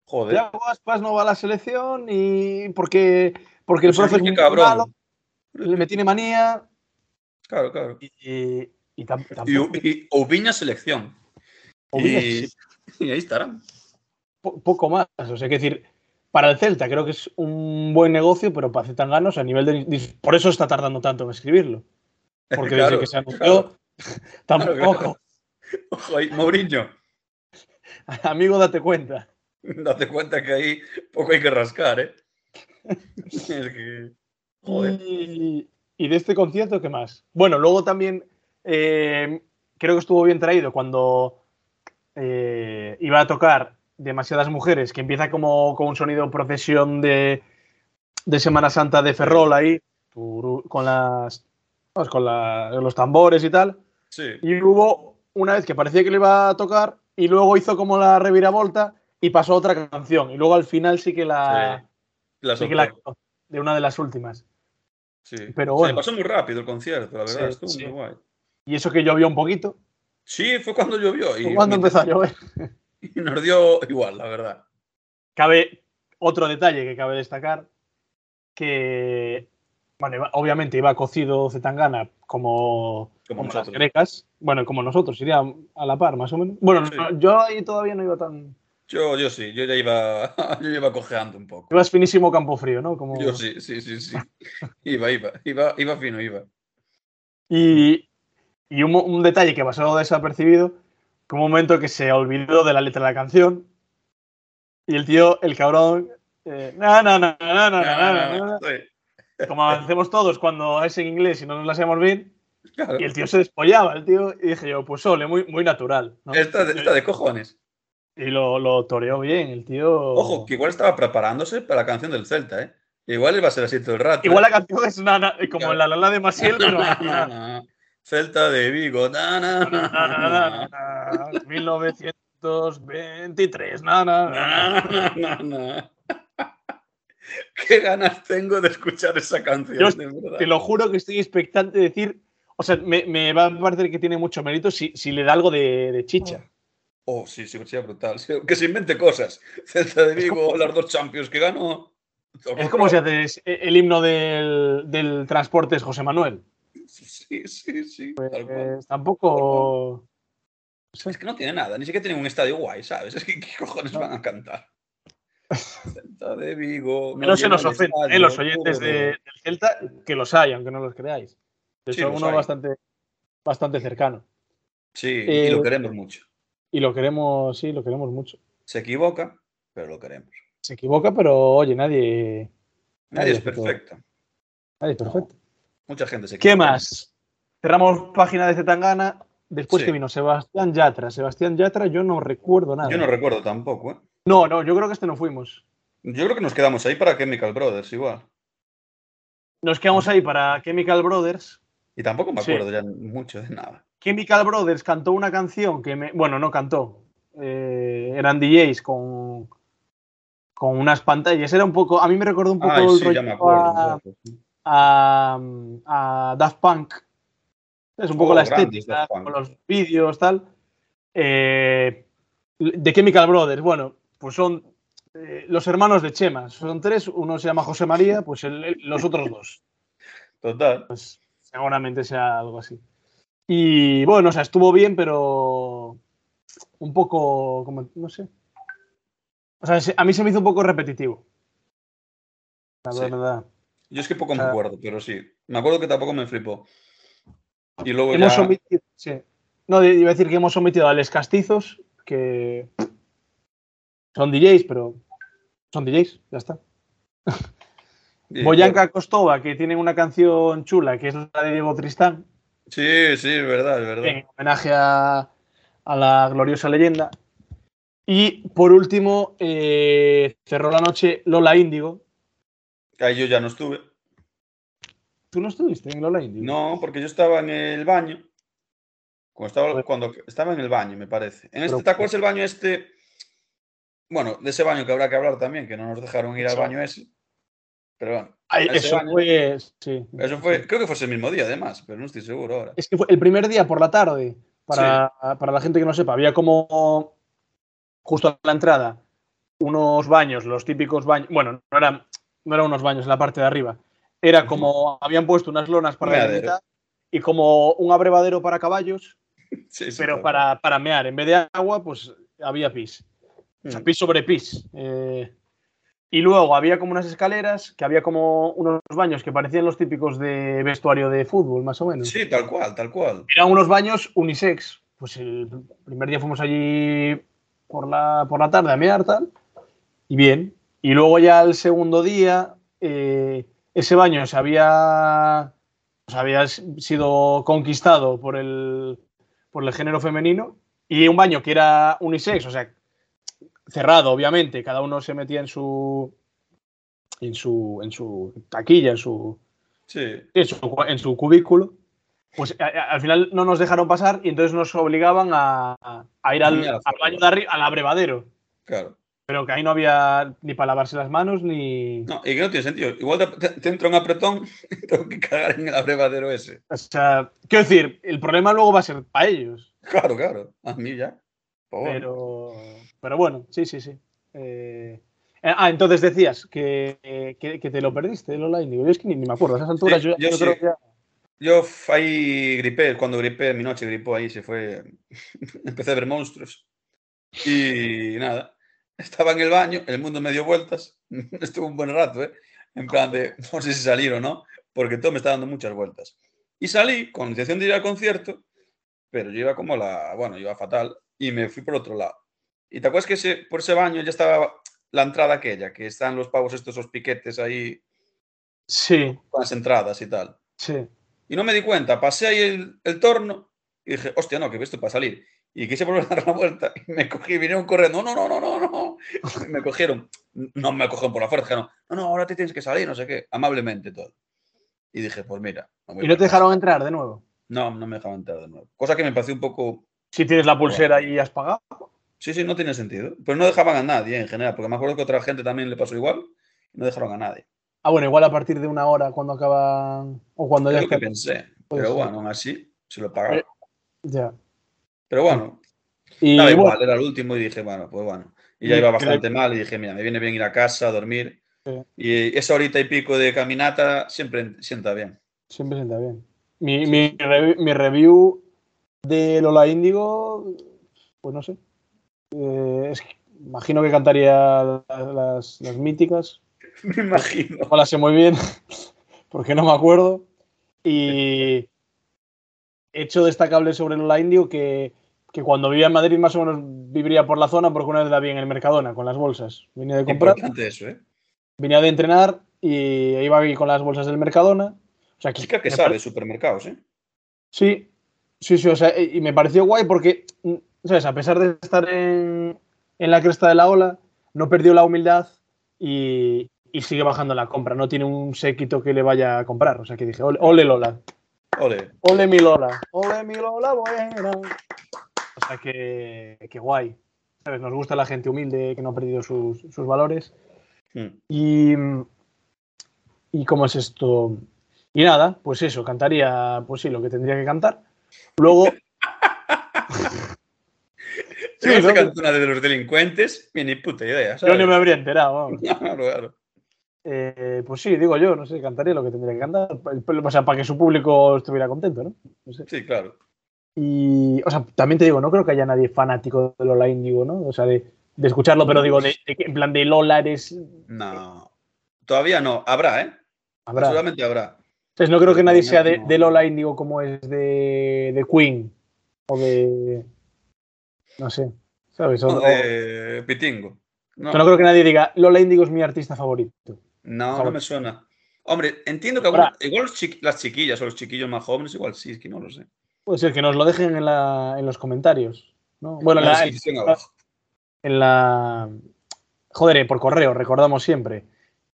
Joder. Thiago Aspas no va a la selección y porque, porque el Pues profe es muy cabrón. malo, le me tiene manía Claro, claro. y, y, y tam- Y, tampoco- y Oviña selección. Oviña, y, sí, y ahí estarán. po- poco más. O sea, que decir, para el Celta creo que es un buen negocio, pero para Zetanganos a nivel de. Por eso está tardando tanto en escribirlo. Porque Claro, desde que se anunció, [laughs] claro. tampoco. Claro. Ojo ahí, Mourinho, [laughs] Amigo, date cuenta. date cuenta que ahí poco hay que rascar, ¿eh? [laughs] Es que. Joder. Y, y de este concierto, ¿qué más? Bueno, luego también eh, creo que estuvo bien traído cuando eh, iba a tocar Demasiadas Mujeres, que empieza como con un sonido procesión de, de Semana Santa de Ferrol ahí, con las con la- los tambores y tal. Sí. Y hubo una vez que parecía que le iba a tocar y luego hizo como la reviravolta y pasó otra canción. Y luego al final sí que la, sí. La sí que la de una de las últimas. Sí. pero Se bueno. pasó muy rápido el concierto, la verdad. Estuvo muy guay. Y eso que llovió un poquito. Sí, fue cuando llovió. Y, cuando empezó a llover. [laughs] y nos dio igual, la verdad. Cabe otro detalle que cabe destacar, que bueno, iba- obviamente iba cocido Zetangana como, Como las nosotros. grecas, bueno, como nosotros, iría a la par, más o menos. Bueno, Sí. no, yo ahí todavía no iba tan... Yo, yo sí, yo ya iba, [laughs] yo iba cojeando un poco. Ibas finísimo campo frío, ¿no? Como... Yo sí, sí, sí, sí. Iba, iba, iba, iba fino, iba. Y, y un, un detalle que pasó desapercibido, que un momento que se olvidó de la letra de la canción, y el tío, el cabrón, eh, na, na, na, na, na, na, Sí, como hacemos todos cuando es en inglés y no nos la sabemos bien, claro. y el tío se despollaba, el tío, y dije yo, pues ole, muy, muy natural. ¿no? Esta, de- esta de cojones. Y lo, lo toreó bien, el tío. Ojo, que igual estaba preparándose para la canción del Celta, ¿eh? Igual iba a ser así todo el rato. Igual ¿eh? la canción es nana, como en la Lala de Masiel, [laughs] pero. Celta de Vigo. na, na, na, Na, na, na, na, na, na, 1923, nana. na, na, na. Qué ganas tengo de escuchar esa canción, Yo de verdad. Te lo juro que estoy expectante de decir. O sea, me, me va a parecer que tiene mucho mérito si, si le da algo de, de chicha. Oh, sí, sí, sería brutal. Que se invente cosas. Celta de Vigo, las dos Champions que ganó. Es como si haces el himno del, del transporte es José Manuel. Sí, sí, sí. tal cual. Pues tampoco. Es que no tiene nada, ni siquiera tienen un estadio guay, ¿sabes? [laughs] Es que ¿qué cojones van a cantar? Celta de Vigo. Que no se nos estadio, eh, los oyentes de- del Celta, que los hay, aunque no los creáis. De Sí, hecho, los uno hay. bastante, bastante cercano. Sí, Eh, y lo queremos mucho. Y lo queremos, sí, lo queremos mucho. Se equivoca, pero lo queremos. Se equivoca, pero oye, nadie, Nadie es perfecto. nadie es perfecto. Mucha gente se ¿Qué más? Cerramos página de Zetangana. Después Sí. que vino Sebastián Yatra. Sebastián Yatra, yo no recuerdo nada. Yo no recuerdo tampoco, ¿eh? no, no, yo creo que este no fuimos. Yo creo que nos quedamos ahí para Chemical Brothers igual. Nos quedamos ahí para Chemical Brothers. Y tampoco me Sí. acuerdo ya mucho de nada. Chemical Brothers cantó una canción que me. Bueno, no cantó. eh, eran DJs con. Con unas pantallas. Era un poco. A mí me recordó un poco Ay, el sí, rollo ya me acuerdo. a. a, a Daft Punk. Es un poco Oh, la estética, con los vídeos, tal. Eh, de Chemical Brothers, bueno, pues son eh, los hermanos de Chema. Son tres, uno se llama José María, pues el- el- los otros dos. [laughs] Total. Pues seguramente sea algo así. Y bueno, o sea, estuvo bien, pero un poco, como, no sé. O sea, se- a mí se me hizo un poco repetitivo. La Sí. verdad. Yo es que poco me acuerdo, pero sí. Me acuerdo que tampoco me flipó. Y luego Hemos ya... omitido, sí. No, iba a decir que hemos omitido a Les Castizos, que son DJs, pero son DJs, ya está. y- Boyanka Costova, que tienen una canción chula, que es la de Diego Tristán, Sí, sí, es verdad, es verdad. en homenaje a, a la gloriosa leyenda. Y por último, eh, cerró la noche Lola Índigo. Ahí yo ya no estuve. ¿Tú no estuviste en Lola Índigo? No, porque yo estaba en el baño. Cuando estaba, cuando estaba en el baño, me parece. En este, ¿Te acuerdas el baño este? Bueno, de ese baño que habrá que hablar también, que no nos dejaron ir al baño ese. Pero bueno, Ay, eso baño. fue. Sí. eso fue, creo que fue ese mismo día además, pero no estoy seguro ahora. Es que fue el primer día por la tarde, para, para la gente que no sepa, había como justo a la entrada unos baños, los típicos baños, bueno, no eran, no eran unos baños en la parte de arriba, era como, habían puesto unas lonas para Meadero. delimitar y como un abrevadero para caballos, [laughs] Sí, pero para, para mear, en vez de agua, pues había pis, o sea, Mm. pis sobre pis. eh, y luego había como unas escaleras, que había como unos baños que parecían los típicos de vestuario de fútbol, más o menos Sí, tal cual, tal cual. eran unos baños unisex. Pues el primer día fuimos allí por la, por la tarde a mear tal. Y bien. Y luego ya el segundo día, eh, ese baño se había, pues había sido conquistado por el, por el género femenino. Y un baño que era unisex, o sea, cerrado, obviamente. Cada uno se metía en su, en su, en su taquilla, en su, Sí. en su, en su cubículo, pues a- a- al final no nos dejaron pasar y entonces nos obligaban a, a ir al baño de arriba, al abrevadero. Claro. Pero que ahí no había ni para lavarse las manos ni. No, y que no tiene sentido. Igual te, te- entra un apretón [laughs] y tengo que cagar en el abrevadero ese. O sea, quiero decir, el problema luego va a ser para ellos. Claro, claro. A mí ya. Pero, pero bueno, sí, sí, sí. Eh, ah, entonces decías que, que, que te lo perdiste el online. Digo, yo es que ni, ni me acuerdo. A esas alturas Sí, yo, yo yo sí. creo que ya- Yo ahí gripé, cuando gripé, mi noche gripó ahí, se fue. [laughs] Empecé a ver monstruos. Y nada, estaba en el baño, el mundo me dio vueltas. [laughs] Estuve un buen rato, ¿eh? En plan de, no sé si salir o no, porque todo me está dando muchas vueltas. Y salí con la intención de ir al concierto, pero yo iba como la. Bueno, iba fatal, y me fui por otro lado. Y te acuerdas que ese, por ese baño ya estaba la entrada aquella, que están los pavos estos, esos piquetes ahí, Sí, con las entradas y tal. sí. Y no me di cuenta, pasé ahí el, el torno y dije, hostia, no, que esto para salir. Y quise volver a dar la vuelta y me cogí, vinieron corriendo, no, no, no, no, no. Y me cogieron, no me cogieron por la fuerza, dijeron, no, no, ahora te tienes que salir, no sé qué, amablemente todo. Y dije, pues mira. voy Y no te para casa". dejaron entrar de nuevo. No, no me dejaban entrar de nuevo. Cosa que me pareció un poco, Si tienes la pulsera y has pagado. sí, sí, no tiene sentido. Pero no dejaban a nadie en general, porque me acuerdo que otra gente también le pasó igual y no dejaron a nadie. Ah, bueno, igual a partir de una hora cuando acaban. O cuando ya Es lo que pensé. Pero bueno, aún así se lo pagaba. Eh, Ya. Pero bueno, Y Daba bueno, igual, era el último y dije, bueno, pues bueno. Y ya iba que- bastante mal y dije, mira, me viene bien ir a casa, a dormir. Sí. Y esa horita y pico de caminata siempre sienta bien. siempre sienta bien. Mi, mi, revi- mi review de Lola Índigo, pues no sé. Eh, es que imagino que cantaría las, las míticas. [laughs] Me imagino. No las sé muy bien, [laughs] porque no me acuerdo. Y [laughs] hecho destacable sobre Lola Indio que, que cuando vivía en Madrid más o menos viviría por la zona porque una vez la vi en el Mercadona con las bolsas. Venía de comprar, Importante eso, ¿eh? venía de entrenar y iba aquí con las bolsas del Mercadona. O sea, Chica que sabe de supermercados, ¿eh? Sí, sí, sí, o sea, y me pareció guay porque, ¿sabes? A pesar de estar en, en la cresta de la ola, no perdió la humildad y, y sigue bajando la compra. No tiene un séquito que le vaya a comprar. O sea, que dije, ole, ole Lola, Ole. ole mi Lola, ole mi Lola buena. O sea, que, que guay. ¿Sabes? Nos gusta la gente humilde que no ha perdido sus, sus valores. Mm. Y, ¿Y cómo es esto? Y nada, pues eso, cantaría, pues sí, lo que tendría que cantar. Luego, [laughs] Si Sí, no una de los delincuentes, ni puta idea, yo no me habría enterado. vamos. [laughs] Claro, claro. Eh, pues sí, digo yo, no sé, cantaría lo que tendría que cantar. O sea, para que su público estuviera contento, ¿no? No sé. Sí, claro. Y, o sea, también te digo, no creo que haya nadie fanático de Lola Índigo, ¿no? O sea, de, de escucharlo, pero digo, de, de en plan de Lola eres. No. Todavía no. Habrá, ¿eh? Habrá. Seguramente habrá. Entonces, no creo que nadie sea de, de Lola Índigo como es de, de Queen o de. No sé, ¿sabes? O- de Pitingo. No, no creo que nadie diga Lola Índigo es mi artista favorito. No, no me suena. Hombre, entiendo que algunos- igual las chiquillas o los chiquillos más jóvenes, igual sí, es que no lo sé. Puede ser que nos lo dejen en, la, en los comentarios. ¿no? Bueno, en la la, descripción abajo. en la- Joder, eh, por correo, recordamos siempre.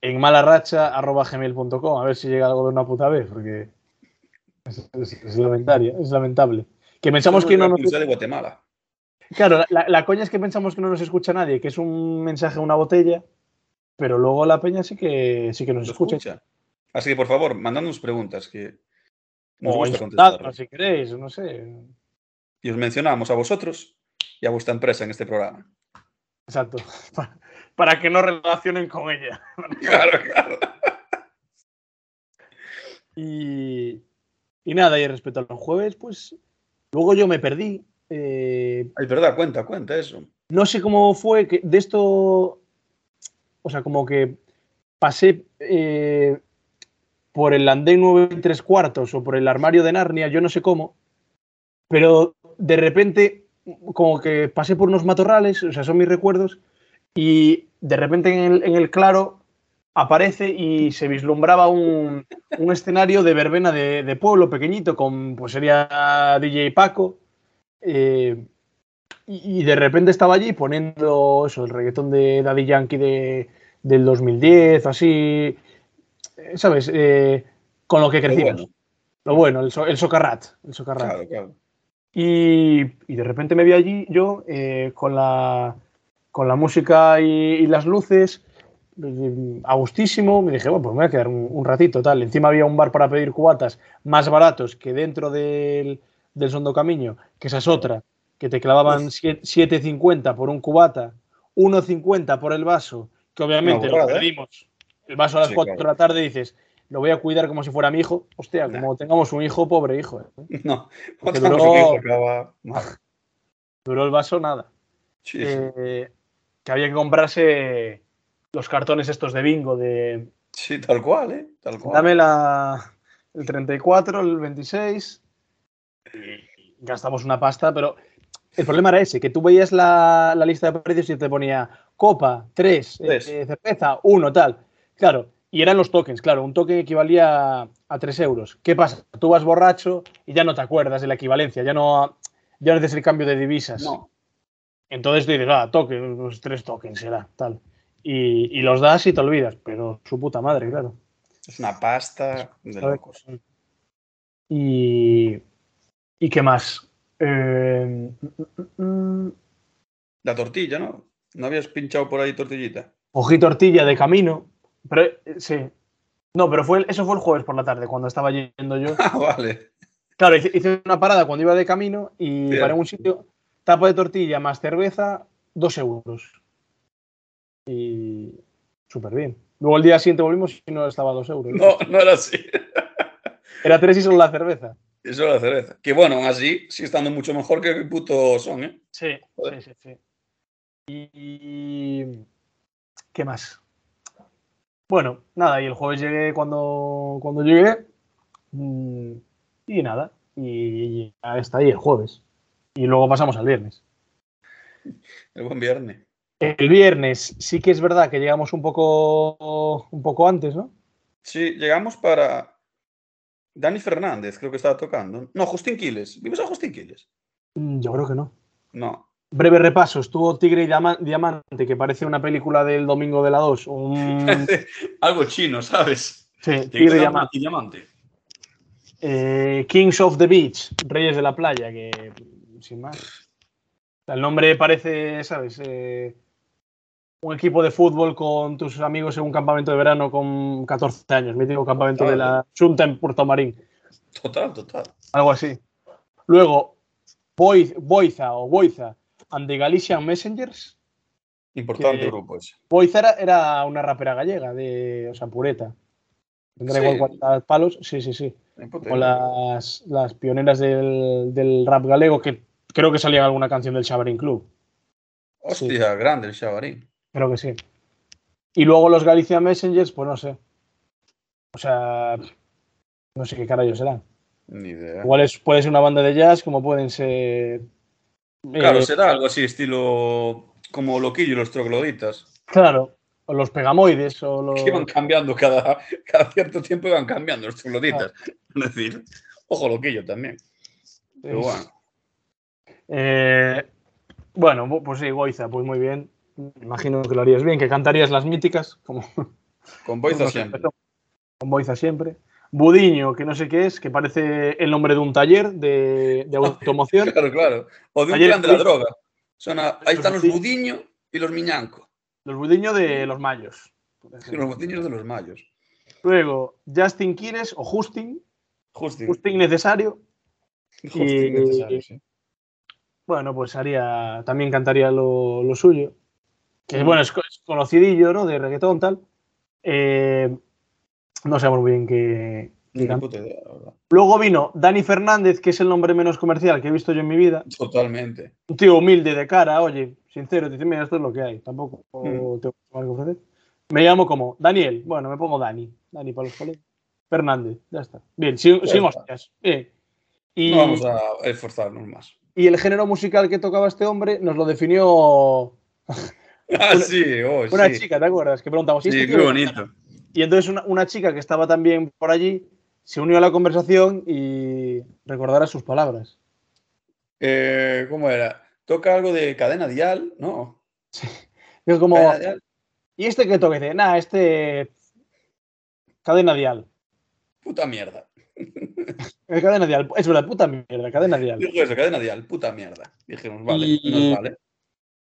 En malarracha.gmail.com, a ver si llega algo de una puta vez, porque es, es- es lamentable, es lamentable. Que pensamos que no nos... De Guatemala. Claro, la, la coña es que pensamos que no nos escucha nadie, que es un mensaje una botella, pero luego la peña sí que, sí que nos escucha. escucha. Así que, por favor, mandadnos preguntas que nos O gusta contestar. si queréis, no sé. Y os mencionamos a vosotros y a vuestra empresa en este programa. Exacto. [laughs] Pa- Para que no relacionen con ella. [laughs] Claro, claro. Y, y nada, y respecto a los jueves, pues luego yo me perdí. Eh, Es verdad, cuenta, cuenta eso. no sé cómo fue que de esto, o sea, como que pasé eh, por el andén 9 y tres cuartos o por el armario de Narnia, yo no sé cómo, pero de repente como que pasé por unos matorrales, o sea, son mis recuerdos, y de repente en el, en el claro aparece y se vislumbraba un, un escenario de verbena de, de pueblo pequeñito, con pues sería DJ Paco. eh, y, y de repente estaba allí poniendo eso, el reggaetón de Daddy Yankee de, del 2010, así, ¿sabes? Eh, con lo que crecimos. bueno. Lo bueno, el, so- el socarrat. El socarrat. Claro, claro. Y, y de repente me vi allí yo eh, con, la, con la música y, y las luces, eh, a gustísimo. Me dije, bueno, pues me voy a quedar un, un ratito, tal. Encima había un bar para pedir cubatas más baratos que dentro del, del Sondo Camino, que esa es otra, que te clavaban siete- 7,50 por un cubata, 1,50 por el vaso, que obviamente lo ¿eh? perdimos. El vaso a las Sí, 4 claro. de la tarde dices, lo voy a cuidar como si fuera mi hijo. Hostia, Nah. como tengamos un hijo, pobre hijo. ¿eh? [laughs] No, duró- hijo mal. Duró el vaso nada. Sí, sí. Eh, que había que comprarse los cartones estos de bingo de Sí, tal cual, ¿eh? Tal cual. dame la, el 34, el 26 y gastamos una pasta, pero el problema era ese, que tú veías la, la lista de precios y te ponía copa, 3, Tres. cerveza, 1, tal. Claro, y eran los tokens, claro, un token equivalía a 3 euros. ¿Qué pasa? Tú vas borracho y ya no te acuerdas de la equivalencia, ya no, ya no haces el cambio de divisas. No, Entonces tú dices, ah, token, pues tres tokens será, tal. Y, y los das y te olvidas, pero su puta madre, claro. es una pasta de locos. Y, ¿y qué más? Eh, mm, La tortilla, ¿no? ¿No habías pinchado por ahí tortillita? cogí tortilla de camino, pero eh, sí. No, pero fue, el- eso fue el jueves por la tarde, cuando estaba yendo yo. [laughs] Ah, vale. Claro, hice, hice una parada cuando iba de camino y Bien. paré en un sitio, tapa de tortilla más cerveza, dos euros. Y súper bien. Luego el día siguiente volvimos y no estaba a dos euros. No, no era así. Era tres y solo la cerveza. Eso era la cerveza. Que bueno, así, sí estando mucho mejor que el puto son, ¿eh? Sí, Joder. sí, sí, sí. Y. ¿Qué más? Bueno, nada, y el jueves llegué cuando, cuando llegué. mm, Y nada, y ya está ahí el jueves. Y luego pasamos al viernes. El buen viernes. El viernes sí que es verdad que llegamos un poco, un poco antes, ¿no? Sí, llegamos para. Dani Fernández, creo que estaba tocando. No, Justin Quiles. ¿Vives a Justin Quiles? Mm, Yo creo que no. No. Breve repaso, estuvo Tigre y Diama- Diamante, que parece una película del domingo de la 2. Un... [laughs] Algo chino, ¿sabes? Sí, Tigre y Diamante. diamante. Eh, Kings of the Beach, Reyes de la Playa, que sin más. El nombre parece, ¿sabes? Eh, un equipo de fútbol con tus amigos en un campamento de verano con 14 años, mítico campamento de la Junta en Puerto Marín, Total, total. algo así. Luego, Boi- Boiza o Boiza and the Galician Messengers. Importante grupo ese. Boiza era, era una rapera gallega, de, o sea, pureta. Tendrá Sí. igual 40 palos, sí, sí, sí. Con las, las pioneras del, del rap galego, que creo que salía en alguna canción del Xabarín Club. Hostia, grande el Xabarín. Creo que sí. Y luego los Galicia Messengers, pues no sé. O sea, no sé qué carayos serán. Ni idea. Igual es, puede ser una banda de jazz, como pueden ser. Claro, eh, será algo así, estilo como Loquillo y los trogloditas. claro, o los pegamoides, o los. Que iban cambiando cada, cada cierto tiempo, iban cambiando los trogloditas. Es decir, ojo Loquillo también. Pero bueno, Eh, bueno, bu- pues sí, Goiza, pues muy bien. Imagino que lo harías bien, que cantarías las míticas, como [laughs] con Boiza como siempre. con Boiza siempre. Budiño, que no sé qué es, que parece el nombre de un taller de, de [laughs] automoción. Claro, claro. O de un Ayer plan de la droga. Suena- ahí están los Sí. budiños y los miñancos. Los Budiño de los Mayos. Los budiños de los mayos. Luego, Justin Quires o Justin, Justin. Justin necesario. Justin y- necesario, sí. Bueno, pues haría, también cantaría lo, lo suyo. Que Mm. bueno, es, es conocidillo, ¿no? De reggaetón, tal. Eh, no sabemos muy bien qué, idea. Luego vino Dani Fernández, que es el nombre menos comercial que he visto yo en mi vida. Totalmente. Un tío humilde de cara, oye, sincero, dice, mira, esto es lo que hay, tampoco Mm. tengo más que ofrecer. Me llamo como Daniel, bueno, me pongo Dani, Dani para los colegas. Fernández, ya está. Bien, sin, sin hostias. Bien. Y, No vamos a esforzarnos más. y el género musical que tocaba este hombre nos lo definió Ah, sí, oh, una sí. chica, ¿te acuerdas? Que preguntamos, ¿y Sí, este qué tío? bonito. Y entonces una, una chica que estaba también por allí se unió a la conversación y recordará sus palabras. Eh, ¿Cómo era? Toca algo de cadena dial, ¿no? Como, dial. ¿y este qué toque? Dice, nada, este cadena dial. Puta mierda. [laughs] Eh, cadena dial, es verdad, puta mierda, cadena dial. Dijo eso, cadena dial, puta mierda. Dijimos, vale, Y- nos vale.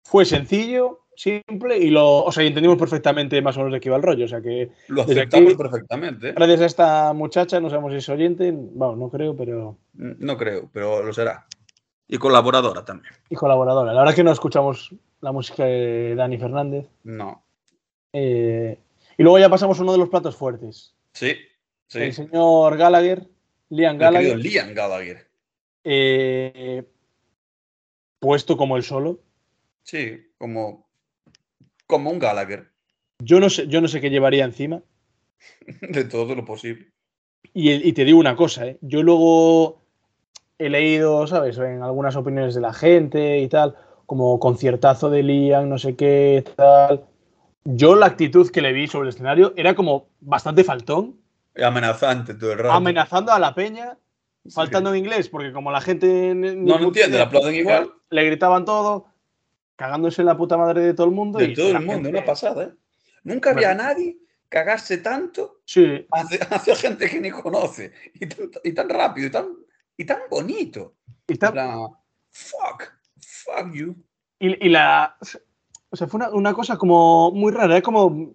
Fue sencillo, simple y lo, o sea, entendimos perfectamente más o menos de qué iba el rollo. O sea que Lo aceptamos aquí- perfectamente. ¿eh? gracias a esta muchacha, no sabemos si es oyente, bueno, no creo, pero. No creo, pero lo será. Y colaboradora también. y colaboradora. La verdad es que no escuchamos la música de Dani Fernández. No. Eh, y luego ya pasamos a uno de los platos fuertes. Sí, sí. El señor Gallagher, Liam Gallagher, Liam Gallagher. eh, puesto como el solo. Sí, como, como un Gallagher. Yo no sé, yo no sé qué llevaría encima. [laughs] De todo lo posible. Y, y te digo una cosa, ¿eh? yo luego he leído, ¿sabes? En algunas opiniones de la gente y tal, como conciertazo de Liam, no sé qué, tal. Yo la actitud que le vi sobre el escenario era como bastante faltón, Amenazante todo el rato. amenazando a la peña, Sí. faltando en inglés, porque como la gente No lo entiende, le aplauden igual. le gritaban todo, cagándose en la puta madre de todo el mundo. De y todo el mundo, gente- una pasada, ¿eh? Nunca había nadie cagarse tanto Sí, hacia, hacia gente que ni conoce. Y tan, y tan rápido, y tan, y tan bonito. y, plan, fuck, fuck you. y- y la. O sea, fue una, una cosa como muy rara, es como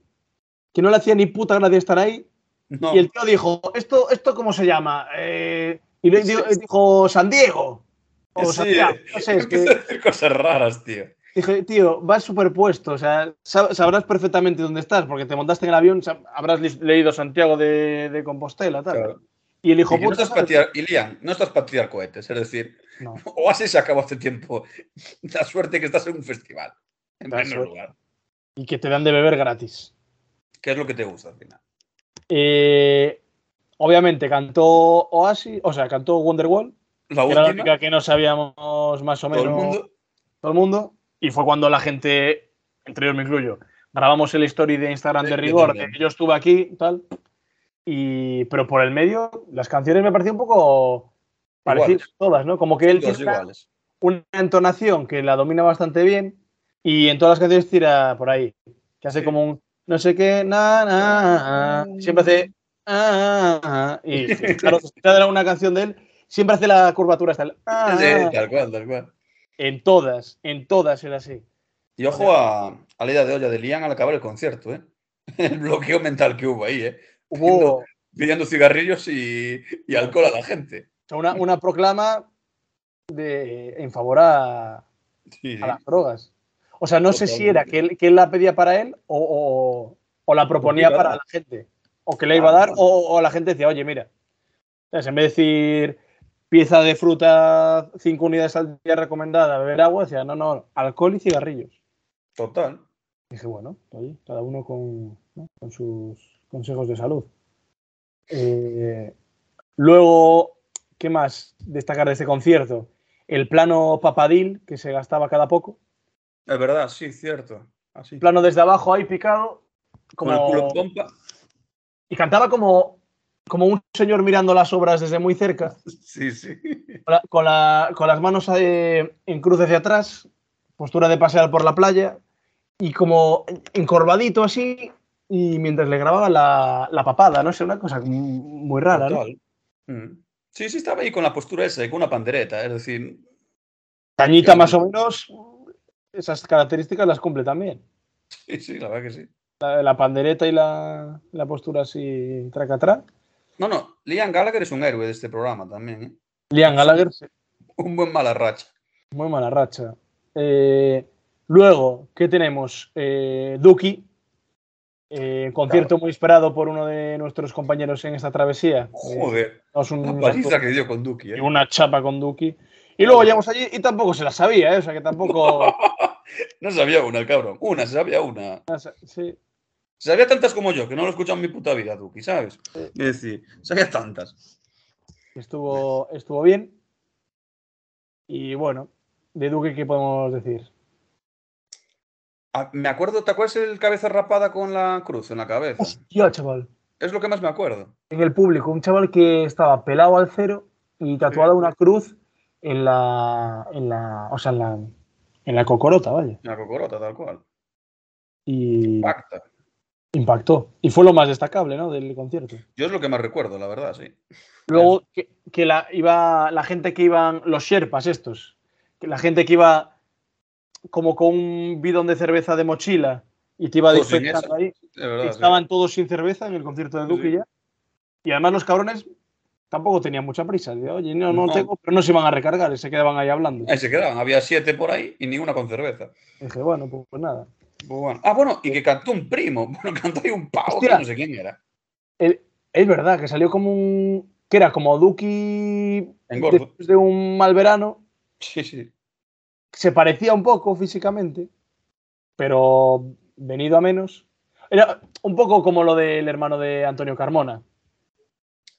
que no le hacía ni puta gracia estar ahí. No, Y el tío dijo, ¿esto, esto cómo se llama? Eh, y le dijo, San Diego. O Sí, Santiago, no sé, es que a decir cosas raras, tío. Dije, tío, vas superpuesto, o sea, sab- sabrás perfectamente dónde estás, porque te montaste en el avión, habrás leído Santiago de, de Compostela, tal. Claro. Y el hijo Y no puta, estás para tirar, y Liam, no estás para tirar cohetes, es decir, No. [laughs] o así se acabó hace tiempo. [laughs] La suerte que estás en un festival. En primer lugar. y que te dan de beber gratis. ¿Qué es lo que te gusta al final? Eh, obviamente cantó Oasis, o sea, cantó Wonderwall, La que era la última, única que no sabíamos más o todo menos el mundo. todo el mundo, y fue cuando la gente, entre ellos me incluyo, grabamos el story de Instagram de rigor, de yo estuve aquí, tal, y, pero por el medio, las canciones me parecían un poco parecidas Iguales. todas, ¿no? Como que él tiene una- iguales. una entonación que la domina bastante bien y en todas las canciones tira por ahí. Que hace Sí. como un no sé qué, na, na, na, siempre hace. ah, ah, y [laughs] claro, si una canción de él, siempre hace la curvatura hasta el. ah, Sí, tal cual, tal cual. En todas, en todas era así. Y ojo a, a la idea de olla de Lian al acabar el concierto, ¿eh? [laughs] El bloqueo mental que hubo ahí, ¿eh? Hubo o Pidiendo cigarrillos y, y alcohol a la gente. sea, una, una proclama de, en favor a, Sí, sí. a las drogas. O sea, no sé si era que él, que él la pedía para él o, o- o la proponía para la gente. O que le iba a Ah, dar, o, o la gente decía, oye, mira. ¿sabes? En vez de decir pieza de fruta, cinco unidades al día recomendada, beber agua, decía, no, no, alcohol y cigarrillos. Total. dije, bueno, oye, cada uno con, ¿no? con sus consejos de salud. Eh, luego, ¿qué más destacar de este concierto? El plano papadil que se gastaba cada poco. Es verdad, sí, cierto. Así. plano desde abajo ahí picado. Con el culo Como, en pompa. y cantaba como, como un señor mirando las obras desde muy cerca, Sí, sí. con, la- con la- con las manos eh, en cruz hacia atrás, postura de pasear por la playa, y como encorvadito así, y mientras le grababa la, la papada, no sé, una cosa muy rara. Mm. Sí, sí, estaba ahí con la postura esa, con una pandereta. Es decir, Cañita más o menos, esas características las cumple también. sí, sí, la verdad que sí. La, la pandereta y la, la postura así traca atrás. No, no, Liam Gallagher es un héroe de este programa también, ¿eh? Liam Gallagher, Un buen mala racha. Muy mala racha. Eh, luego, ¿qué tenemos? Eh, Duki, eh, concierto muy esperado por uno de nuestros compañeros en esta travesía. Joder, nos un- la paliza que dio con Duki, y una chapa con Duki. Y luego llegamos allí y tampoco se la sabía, ¿eh? o sea que tampoco. [laughs] No sabía una, cabrón. Una, se sabía una. [laughs] sí. Sabía tantas como yo, que no lo he escuchado en mi puta vida, Duki, ¿sabes? Es decir, sabía tantas. Estuvo, estuvo bien. Y bueno, de Duki, ¿qué podemos decir? Ah, me acuerdo, ¿te acuerdas el cabeza rapada con la cruz en la cabeza? Hostia, chaval. Es lo que más me acuerdo. En el público, un chaval que estaba pelado al cero y tatuada una cruz en la, en la, o sea, en la, en la cocorota, vaya. La cocorota, tal cual. Y Pacta. Impactó. Y fue lo más destacable, ¿no? Del concierto. Yo es lo que más recuerdo, la verdad, sí. Luego, que, que la, iba, la gente que iban, los sherpas estos, que la gente que iba como con un bidón de cerveza de mochila y te iba dispensando esa. ahí, De verdad. sí. estaban todos sin cerveza en el concierto de Duque sí. ya. Y además los cabrones tampoco tenían mucha prisa. Digo, Oye, no, no, No. tengo, pero no se iban a recargar y se quedaban ahí hablando. Ahí se quedaban. Había siete por ahí y ninguna con cerveza. Y dije, bueno, pues, pues nada. Bueno. Ah, bueno, y que cantó un primo. [laughs] Bueno, cantó ahí un pavo, que no sé quién era. El- es verdad que salió como un. que era como Duki después de un mal verano. Sí, sí. Se parecía un poco físicamente, pero venido a menos. Era un poco como lo del hermano de Antonio Carmona.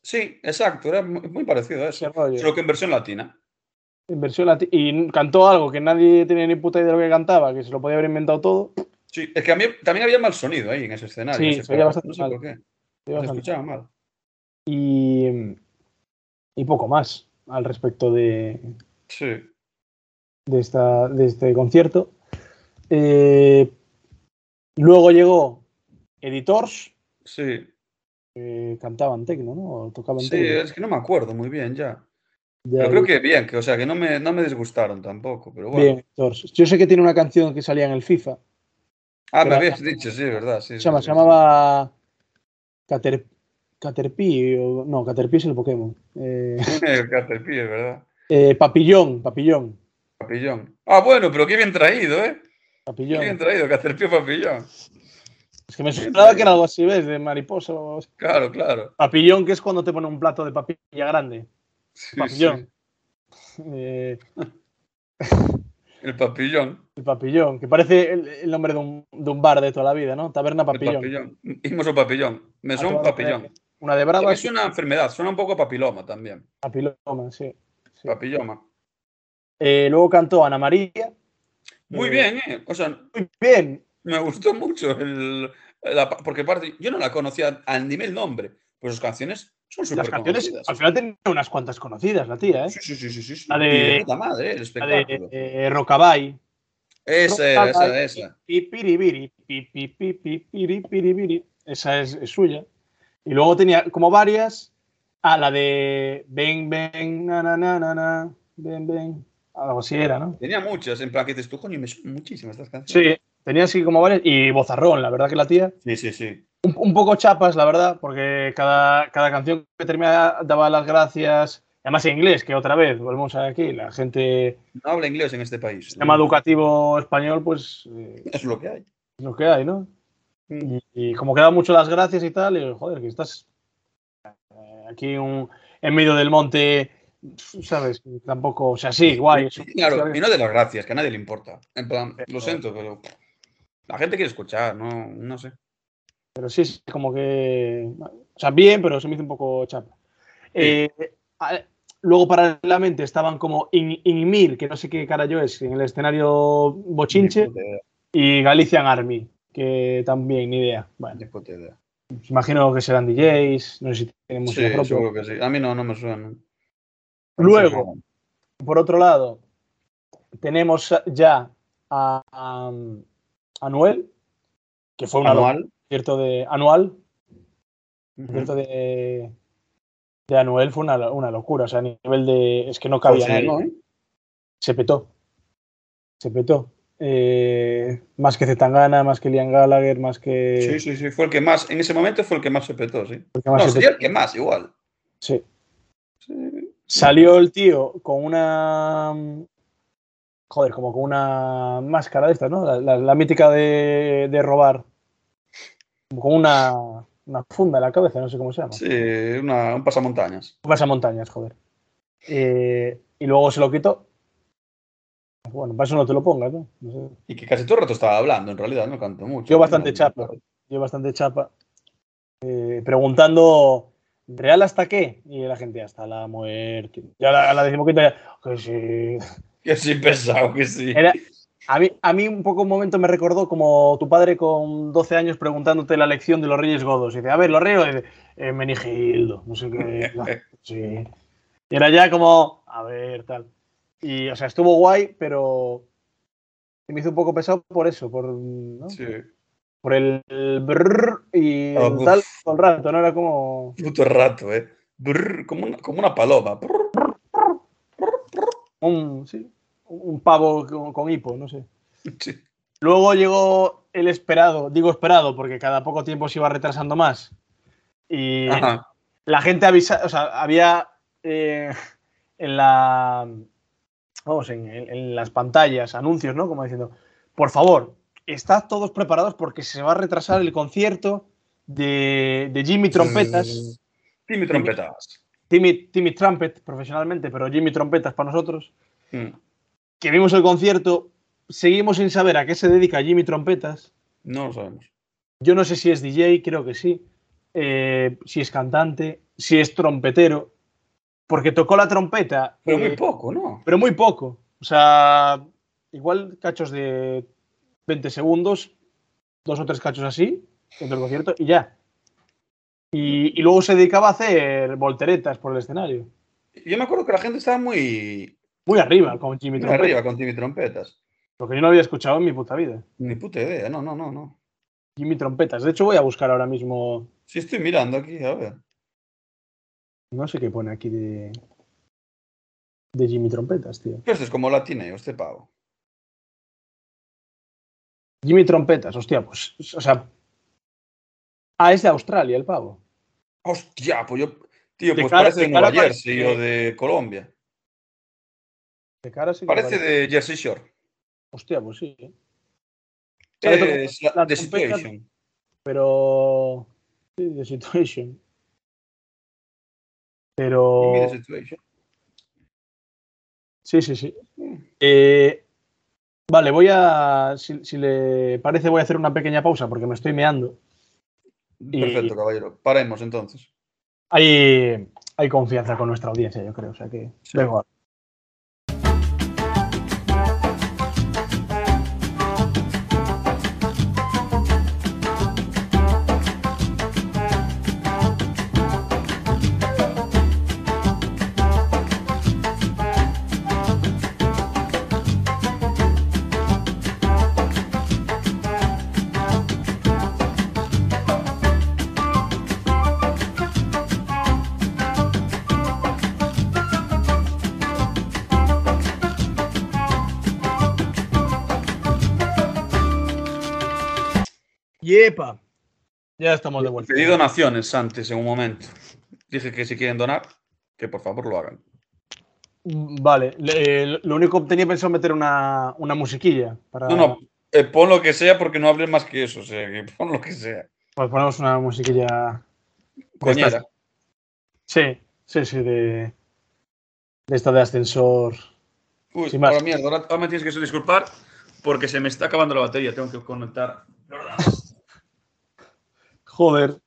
Sí, exacto. Era muy parecido a eso. Solo que en versión latina. En versión lati- y cantó algo que nadie tenía ni puta idea de lo que cantaba, que se lo podía haber inventado todo. Sí, es que a mí también había mal sonido ahí en ese escenario. Sí, se oía bastante No sé mal. por qué. Se escuchaba mal. Y, y poco más al respecto de, Sí. de, esta, de este concierto. Eh, luego llegó Editors, Sí. que cantaban tecno, ¿no? O tocaban Sí, tecno. es que no me acuerdo muy bien ya. Ahí. creo que bien, que o sea, que no me, no me disgustaron tampoco, pero bueno. Bien. Yo sé que tiene una canción que salía en el FIFA. Ah, me habías dicho, sí, verdad. Sí, Se, llama- se llamaba Cater, Caterpie, o, no, Caterpie es el Pokémon. Eh. [laughs] El Caterpie, es verdad. eh, papillón, papillón, Papillón. Ah, bueno, pero qué bien traído, ¿eh? Qué papillón. bien traído, Caterpie Papillón. Es que me sonaba que era algo así, ¿ves? De mariposa. o- Claro, claro. Papillón, que es cuando te ponen un plato de papilla grande. Sí, Papillón. sí. Eh, [laughs] El papillón. El papillón, que parece el, el nombre de un, de un, bar de toda la vida, ¿no? Taberna Papillón. El papillón. Imos o papillón. Me son un papillón. Una de bravas. Es una enfermedad, suena un poco papiloma también. Papiloma, sí. sí. Papilloma. Eh, luego cantó Ana María. Muy Eh, bien, ¿eh? O sea, Muy bien. me gustó mucho el, la- porque aparte yo no la conocía al nivel nombre, pues sus canciones son súper Las canciones, al final tenía unas cuantas conocidas, la tía, ¿eh? Sí, sí, sí, sí, sí. La de- puta madre, el La espectáculo. de eh, Rockabye. esa, esa, Rockabye, esa. pi, piribiri, pi, pi, pi, pi, piri, piribiri. Esa es, es suya. Y luego tenía como varias. Ah, la de Ven, ven, na, na, na, na, na, ven, ven. Algo así era, ¿no? Tenía muchas, en plan que dices tú, coño, me son muchísimas estas canciones. Sí, tenía así como varias. Y Bozarrón, la verdad que la tía. Sí, sí, sí. Un, un poco chapas, la verdad, porque cada, cada canción que terminaba daba las gracias. Además en inglés, que otra vez, volvemos aquí, la gente, No habla inglés en este país. sistema educativo español, pues eh, Es lo que hay. es lo que hay, ¿no? Mm. Y, y como que da mucho las gracias y tal, y joder, que estás eh, aquí un- en medio del monte, ¿sabes? Tampoco, o sea, sí, guay. eso- Claro, y no de las gracias, que a nadie le importa. En plan, Pero- lo siento, pero la gente quiere escuchar, no, no sé. Pero sí, sí, como que. O sea, bien, pero se me hizo un poco chapa. Eh, a- luego, paralelamente, estaban como In- Inmir, que no sé qué carajo es, en el escenario Bochinche, y Galician Army, que también, ni idea. Bueno, ni puta idea. imagino que serán DJs, no sé si tienen música Sí, propia. seguro que sí. A mí no, no me suena. Luego, por otro lado, tenemos ya a, a, a Noel, que fue una anual. concierto de anual, Ujú. concierto de, de Anuel fue una, una locura. O sea, a nivel de. Es que no cabía Pues. ¿no, eh? Se petó. Se petó. Eh, más que Zetangana, más que Liam Gallagher, más que. Sí, sí, sí. Fue el que más, en ese momento fue el que más se petó, sí. No, sería el que más, igual. Sí. Sí. Salió el tío con una. Joder, como con una máscara de estas, ¿no? La, la- la mítica de, de robar. Como Con una, una funda en la cabeza, no sé cómo se llama. Sí, una- un pasamontañas. Pasa montañas, joder. Eh, y luego se lo quitó. Bueno, para eso no te lo pongas, ¿no? No sé. Y que casi todo el rato estaba hablando, en realidad, no cantó mucho. Yo bastante No, chapa. Yo bastante chapa. eh, preguntando, ¿real hasta qué? Y la gente, hasta la muerte. Y a la, la decimoquinta ya, que sí. Que sí, pesado, que sí. Era, a, mí, a mí un poco un momento me recordó como tu padre con 12 años preguntándote la lección de los Reyes Godos. Y dice, a ver, los Reyes, Godos", y dice, eh, Menigildo, no sé qué. [laughs] no, sí. Y era ya como, a ver, tal. Y, o sea, estuvo guay, pero me hizo un poco pesado por eso, por, ¿no? Sí. por el, brrr y Ah, el uf. tal todo el rato, ¿no? Era como... Puto rato, eh. Brr, como, una, como una paloma. Brr. Un, sí, un pavo con, con hipo, no sé. Sí. Luego llegó el esperado, digo esperado porque cada poco tiempo se iba retrasando más. Y Ajá. la gente avisa, o sea, había eh, en la vamos, en, en- en las pantallas anuncios, ¿no? Como diciendo, por favor, estad todos preparados porque se va a retrasar el concierto de, de Jimmy Trompetas. Timmy trompetas. Timmy, Timmy Trumpet profesionalmente, pero Jimmy Trompetas para nosotros, Mm. que vimos el concierto, seguimos sin saber a qué se dedica Jimmy Trompetas. No lo sabemos. Yo no sé si es DJ, creo que sí, eh, si es cantante, si es trompetero, porque tocó la trompeta, Pero eh, muy poco, ¿no? pero muy poco. O sea, igual cachos de 20 segundos, dos o tres cachos así, dentro del concierto, y ya. Y, y luego se dedicaba a hacer volteretas por el escenario. Yo me acuerdo que la gente estaba muy, Muy arriba con Jimmy muy Trompeta. arriba con Timmy trompetas. Lo que yo no había escuchado en mi puta vida. Ni puta idea, no, no, no, no. Jimmy Trompetas. De hecho, voy a buscar ahora mismo. Sí, estoy mirando aquí, a ver. No sé qué pone aquí de. De Jimmy Trompetas, tío. Pero este es como latineo, este pavo. Jimmy Trompetas, hostia, pues. O sea. Ah, es de Australia el pavo. Hostia, pues yo. Tío, De pues cara- parece de de Nueva Jersey parece- o de Colombia. De cara sí Parece de Jersey Shore. Hostia, pues sí. ¿eh? Es la, la The Situation. Pero. Sí, The Situation. Pero. the Situation. Sí, sí, sí. Mm. Eh, Vale, voy a. Si, si le parece, voy a hacer una pequeña pausa porque me estoy meando. Y- Perfecto, caballero. Paremos entonces. Hay, hay confianza con nuestra audiencia, yo creo. O sea que. Sí. ahora. Ya estamos de vuelta. Pedí donaciones antes, en un momento. Dije que si quieren donar, que por favor lo hagan. Vale, le- eh, lo único que tenía pensado meter una, una musiquilla. Para, No, no, eh, pon lo que sea porque no hables más que eso. O sea, que pon lo que sea. Pues ponemos una musiquilla. Coñera. Sí, sí, sí, de. De esta de ascensor. Uy, Sin más. ahora mierda, ahora, ahora me tienes que disculpar porque se me está acabando la batería. Tengo que conectar. Joder,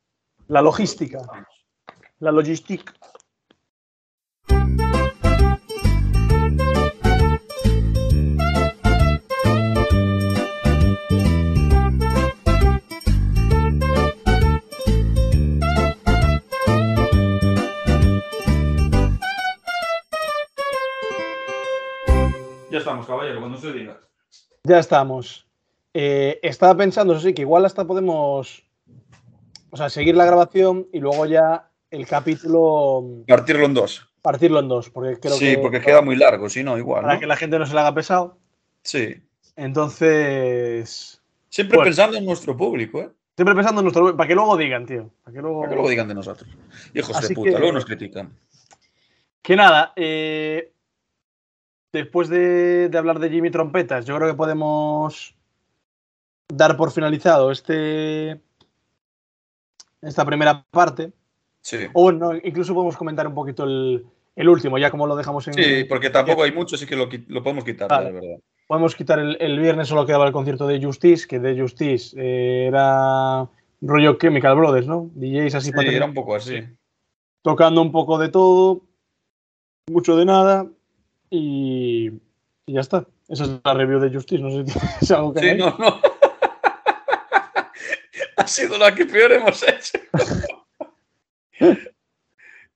la logística. La logística. Ya estamos, caballero, cuando se diga. Ya estamos. Eh, estaba pensando, eso sí, que igual hasta podemos. O sea, seguir la grabación y luego ya el capítulo Partirlo en dos. partirlo en dos. Porque creo sí, que. porque queda muy largo, si no, igual. Para ¿no? que la gente no se le haga pesado. Sí. Entonces. Siempre Bueno. pensando en nuestro público, ¿eh? Siempre pensando en nuestro. Para que luego digan, tío. Para que luego. Para que luego digan de nosotros. Hijos Así de puta, que- luego nos critican. Que nada, eh, después de, de hablar de Jimmy Trompetas, yo creo que podemos dar por finalizado este esta primera parte. Sí. O bueno, incluso podemos comentar un poquito el, el último, ya como lo dejamos en. Sí, porque tampoco hay mucho, así que lo, lo podemos quitar, Vale. la verdad. Podemos quitar el, el viernes, solo quedaba el concierto de Justice, que de Justice eh, era rollo Chemical Brothers, ¿no? DJs así Sí, para era un poco así. tocando un poco de todo, mucho de nada y, y ya está. Esa es la review de Justice, no sé si tienes [laughs] algo que Sí, añadir. no, no. [laughs] ha sido la que peor hemos hecho. [laughs]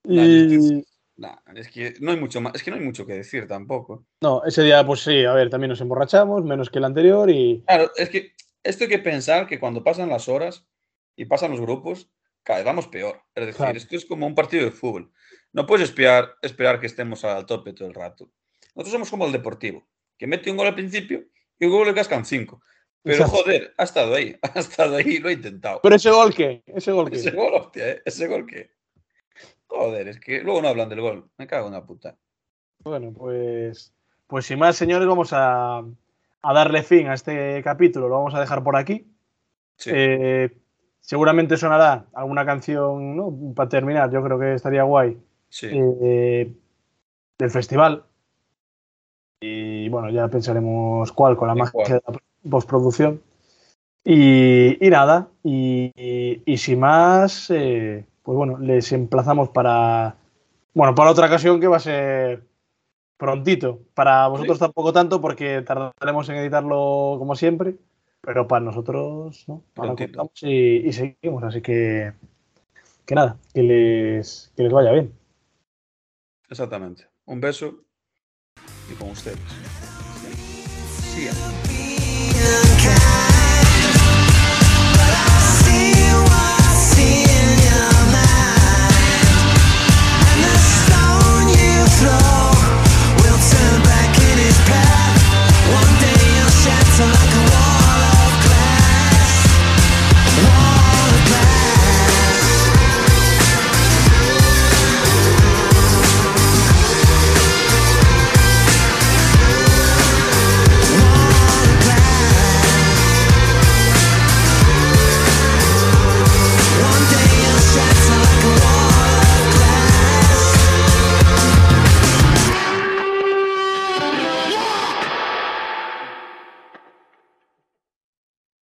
Y Nah, es que no hay mucho más, es que no hay mucho que decir tampoco. no, ese día pues sí, a ver, también nos emborrachamos, menos que el anterior y Claro, es que esto hay que pensar que cuando pasan las horas y pasan los grupos, cada vez vamos peor. Es decir, Claro. esto es como un partido de fútbol. No puedes espiar, esperar que estemos al tope todo el rato. Nosotros somos como el deportivo, que mete un gol al principio y luego le cascan cinco. Pero Exacto. joder, ha estado ahí, [laughs] ha estado ahí, lo ha intentado. Pero ese gol qué, ese gol Ese qué. gol, hostia, ¿eh? ese gol que. Joder, es que luego no hablan del gol. Me cago en la puta. Bueno, pues pues sin más, señores, vamos a, a darle fin a este capítulo, lo vamos a dejar por aquí. Sí. Eh, seguramente sonará alguna canción, ¿no? Para terminar, yo creo que estaría guay. sí. eh, del festival. Y bueno, ya pensaremos cuál con la ¿Y magia de la postproducción. Y, y nada, y, y- y sin más, eh, pues bueno, les emplazamos para, bueno, para otra ocasión que va a ser prontito. Para vosotros Sí. tampoco tanto porque tardaremos en editarlo como siempre, pero para nosotros, ¿no? Cortamos y, y seguimos, así que, que nada, que les, que les vaya bien. Exactamente. Un beso y con ustedes. Sí.